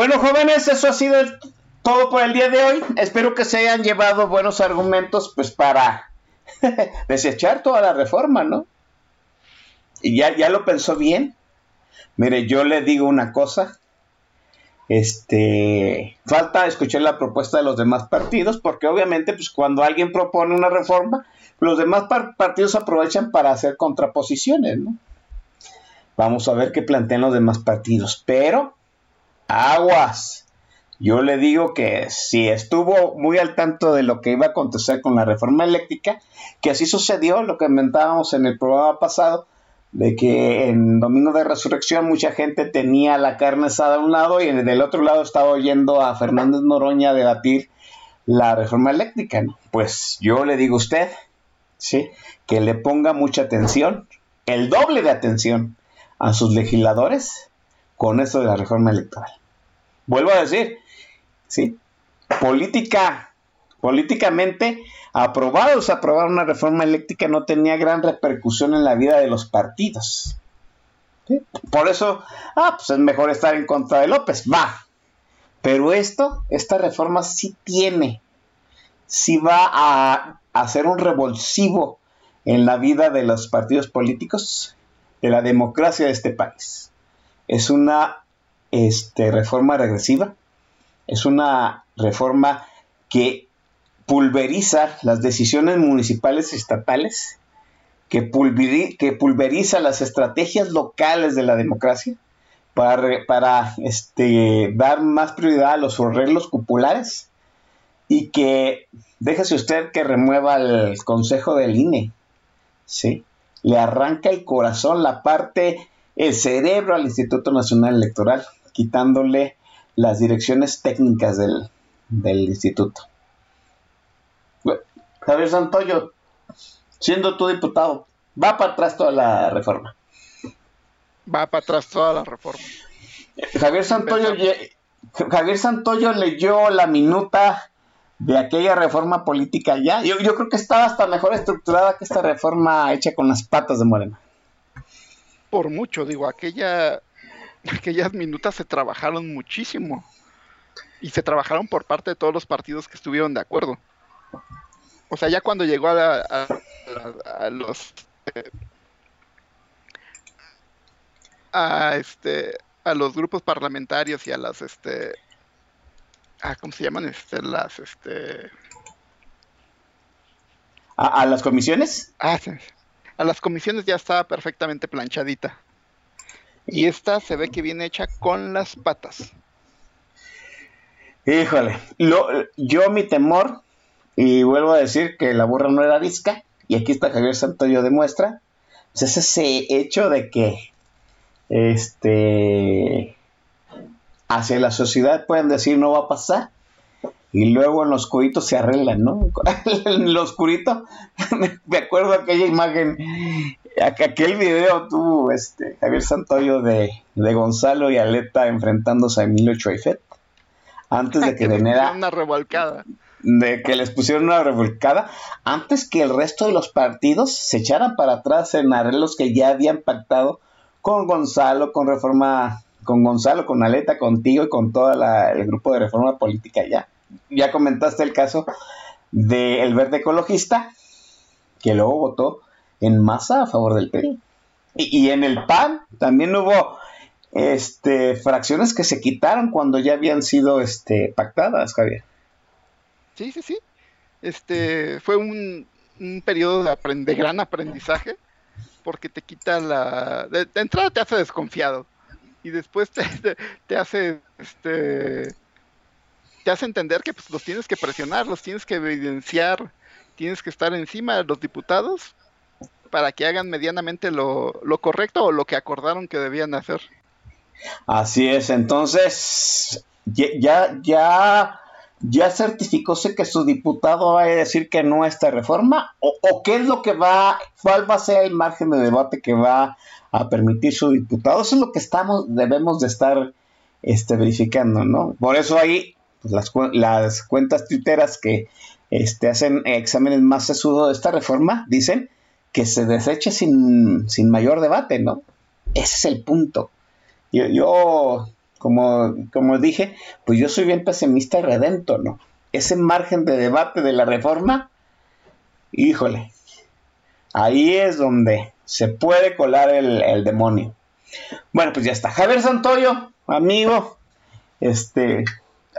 Bueno, jóvenes, eso ha sido todo por el día de hoy. Espero que se hayan llevado buenos argumentos, pues para desechar toda la reforma, ¿no? Y ya, ya lo pensó bien. Mire, yo le digo una cosa. Este, falta escuchar la propuesta de los demás partidos, porque obviamente, pues cuando alguien propone una reforma, los demás par- partidos aprovechan para hacer contraposiciones, ¿no? Vamos a ver qué plantean los demás partidos. Pero, aguas. Yo le digo que si estuvo muy al tanto de lo que iba a acontecer con la reforma eléctrica, que así sucedió, lo que comentábamos en el programa pasado, de que en Domingo de Resurrección mucha gente tenía la carne asada a un lado y del otro lado estaba oyendo a Fernández Noroña debatir la reforma eléctrica. Pues yo le digo a usted, ¿sí? que le ponga mucha atención, el doble de atención a sus legisladores con esto de la reforma electoral. Vuelvo a decir, ¿sí? Política, políticamente, aprobar una reforma eléctrica no tenía gran repercusión en la vida de los partidos. Por eso, ah, pues es mejor estar en contra de López, va. Pero esto, esta reforma sí tiene, sí va a hacer un revulsivo en la vida de los partidos políticos, de la democracia de este país. Es una este, reforma regresiva, es una reforma que pulveriza las decisiones municipales y estatales, que, pulveri- que pulveriza las estrategias locales de la democracia para, para este, dar más prioridad a los arreglos populares y que déjese usted que remueva el consejo del INE, ¿sí? Le arranca el corazón, la parte, el cerebro al Instituto Nacional Electoral, quitándole las direcciones técnicas del, del instituto. Javier Santoyo, siendo tu diputado, va para atrás toda la reforma. Va para atrás toda la reforma. Javier Santoyo, Javier Santoyo leyó la minuta de aquella reforma política ya. Yo, yo creo que estaba hasta mejor estructurada que esta reforma hecha con las patas de Morena. Por mucho, digo, aquella, aquellas minutas se trabajaron muchísimo. Y se trabajaron por parte de todos los partidos que estuvieron de acuerdo. O sea, ya cuando llegó a, la- a- a- a los eh, a este a los grupos parlamentarios y a las este ah, ¿cómo se llaman? Este, las este ¿A, a las comisiones? Ah, sí. A las comisiones ya estaba perfectamente planchadita. Y esta se ve que viene hecha con las patas. Híjole, lo- yo mi temor, y vuelvo a decir que la burra no era visca, y aquí está Javier Santoyo demuestra, pues es ese hecho de que este hacia la sociedad pueden decir no va a pasar, y luego en lo oscurito se arreglan, ¿no? en lo oscurito, me- acuerdo aquella imagen, aquel video tuvo este, Javier Santoyo de, de Gonzalo y Aleta enfrentándose a Emilio Choifet antes de que Venera pusieron una revolcada. de que les pusieron una revolcada antes que el resto de los partidos se echaran para atrás en arreglos que ya habían pactado con Gonzalo, con Reforma, con Gonzalo, con Aleta, contigo y con todo el grupo de Reforma Política ya. Ya comentaste el caso del Verde Ecologista, que luego votó en masa a favor del PRI. Y, y en el PAN también hubo este, fracciones que se quitaron cuando ya habían sido este, pactadas, Javier. Sí, sí, sí. Este fue un, un periodo de, aprend- de gran aprendizaje porque te quita la... De, de entrada te hace desconfiado y después te, te, te hace este te hace entender que pues, los tienes que presionar, los tienes que evidenciar, tienes que estar encima de los diputados para que hagan medianamente lo, lo correcto o lo que acordaron que debían hacer. Así es, entonces ya, ya, ya, certificóse que su diputado va a decir que no a esta reforma, o, o qué es lo que va, cuál va a ser el margen de debate que va a permitir su diputado. Eso es lo que estamos, debemos de estar este, verificando, ¿no? Por eso ahí pues, las, las cuentas tuiteras que este, hacen exámenes más sesudos de esta reforma dicen que se deseche sin, sin mayor debate, ¿no? Ese es el punto. Yo, yo como, como dije, pues yo soy bien pesimista y redento, ¿no? Ese margen de debate de la reforma, híjole, ahí es donde se puede colar el, el demonio. Bueno, pues ya está. Javier Santoyo, amigo, este,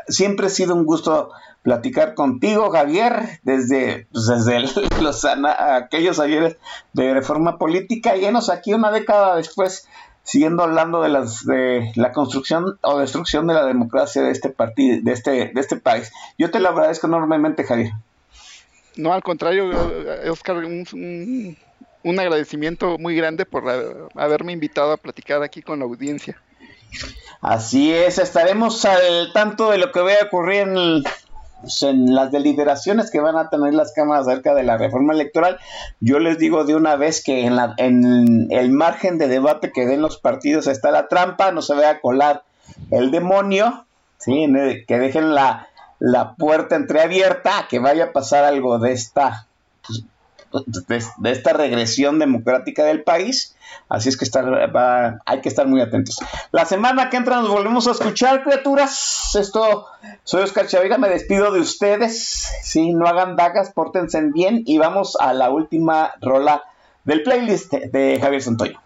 siempre ha sido un gusto platicar contigo, Javier, desde, pues, desde los, aquellos ayeres de reforma política, llenos aquí una década después, siguiendo hablando de las de la construcción o destrucción de la democracia de este partido, de este, de este país. Yo te lo agradezco enormemente, Javier. No, al contrario, Oscar, un, un agradecimiento muy grande por haberme invitado a platicar aquí con la audiencia. Así es, estaremos al tanto de lo que vaya a ocurrir en, pues, en, las deliberaciones que van a tener las cámaras acerca de la reforma electoral. Yo les digo de una vez que en, la, en el margen de debate que den los partidos está la trampa, no se vaya a colar el demonio, ¿sí? que dejen la, la puerta entreabierta, que vaya a pasar algo de esta de, esta regresión democrática del país. Así es que hay que estar muy atentos. La semana que entra nos volvemos a escuchar, criaturas. Esto, soy Oscar Chavira, me despido de ustedes. Si no hagan dagas, pórtense bien y vamos a la última rola del playlist de Javier Santoyo.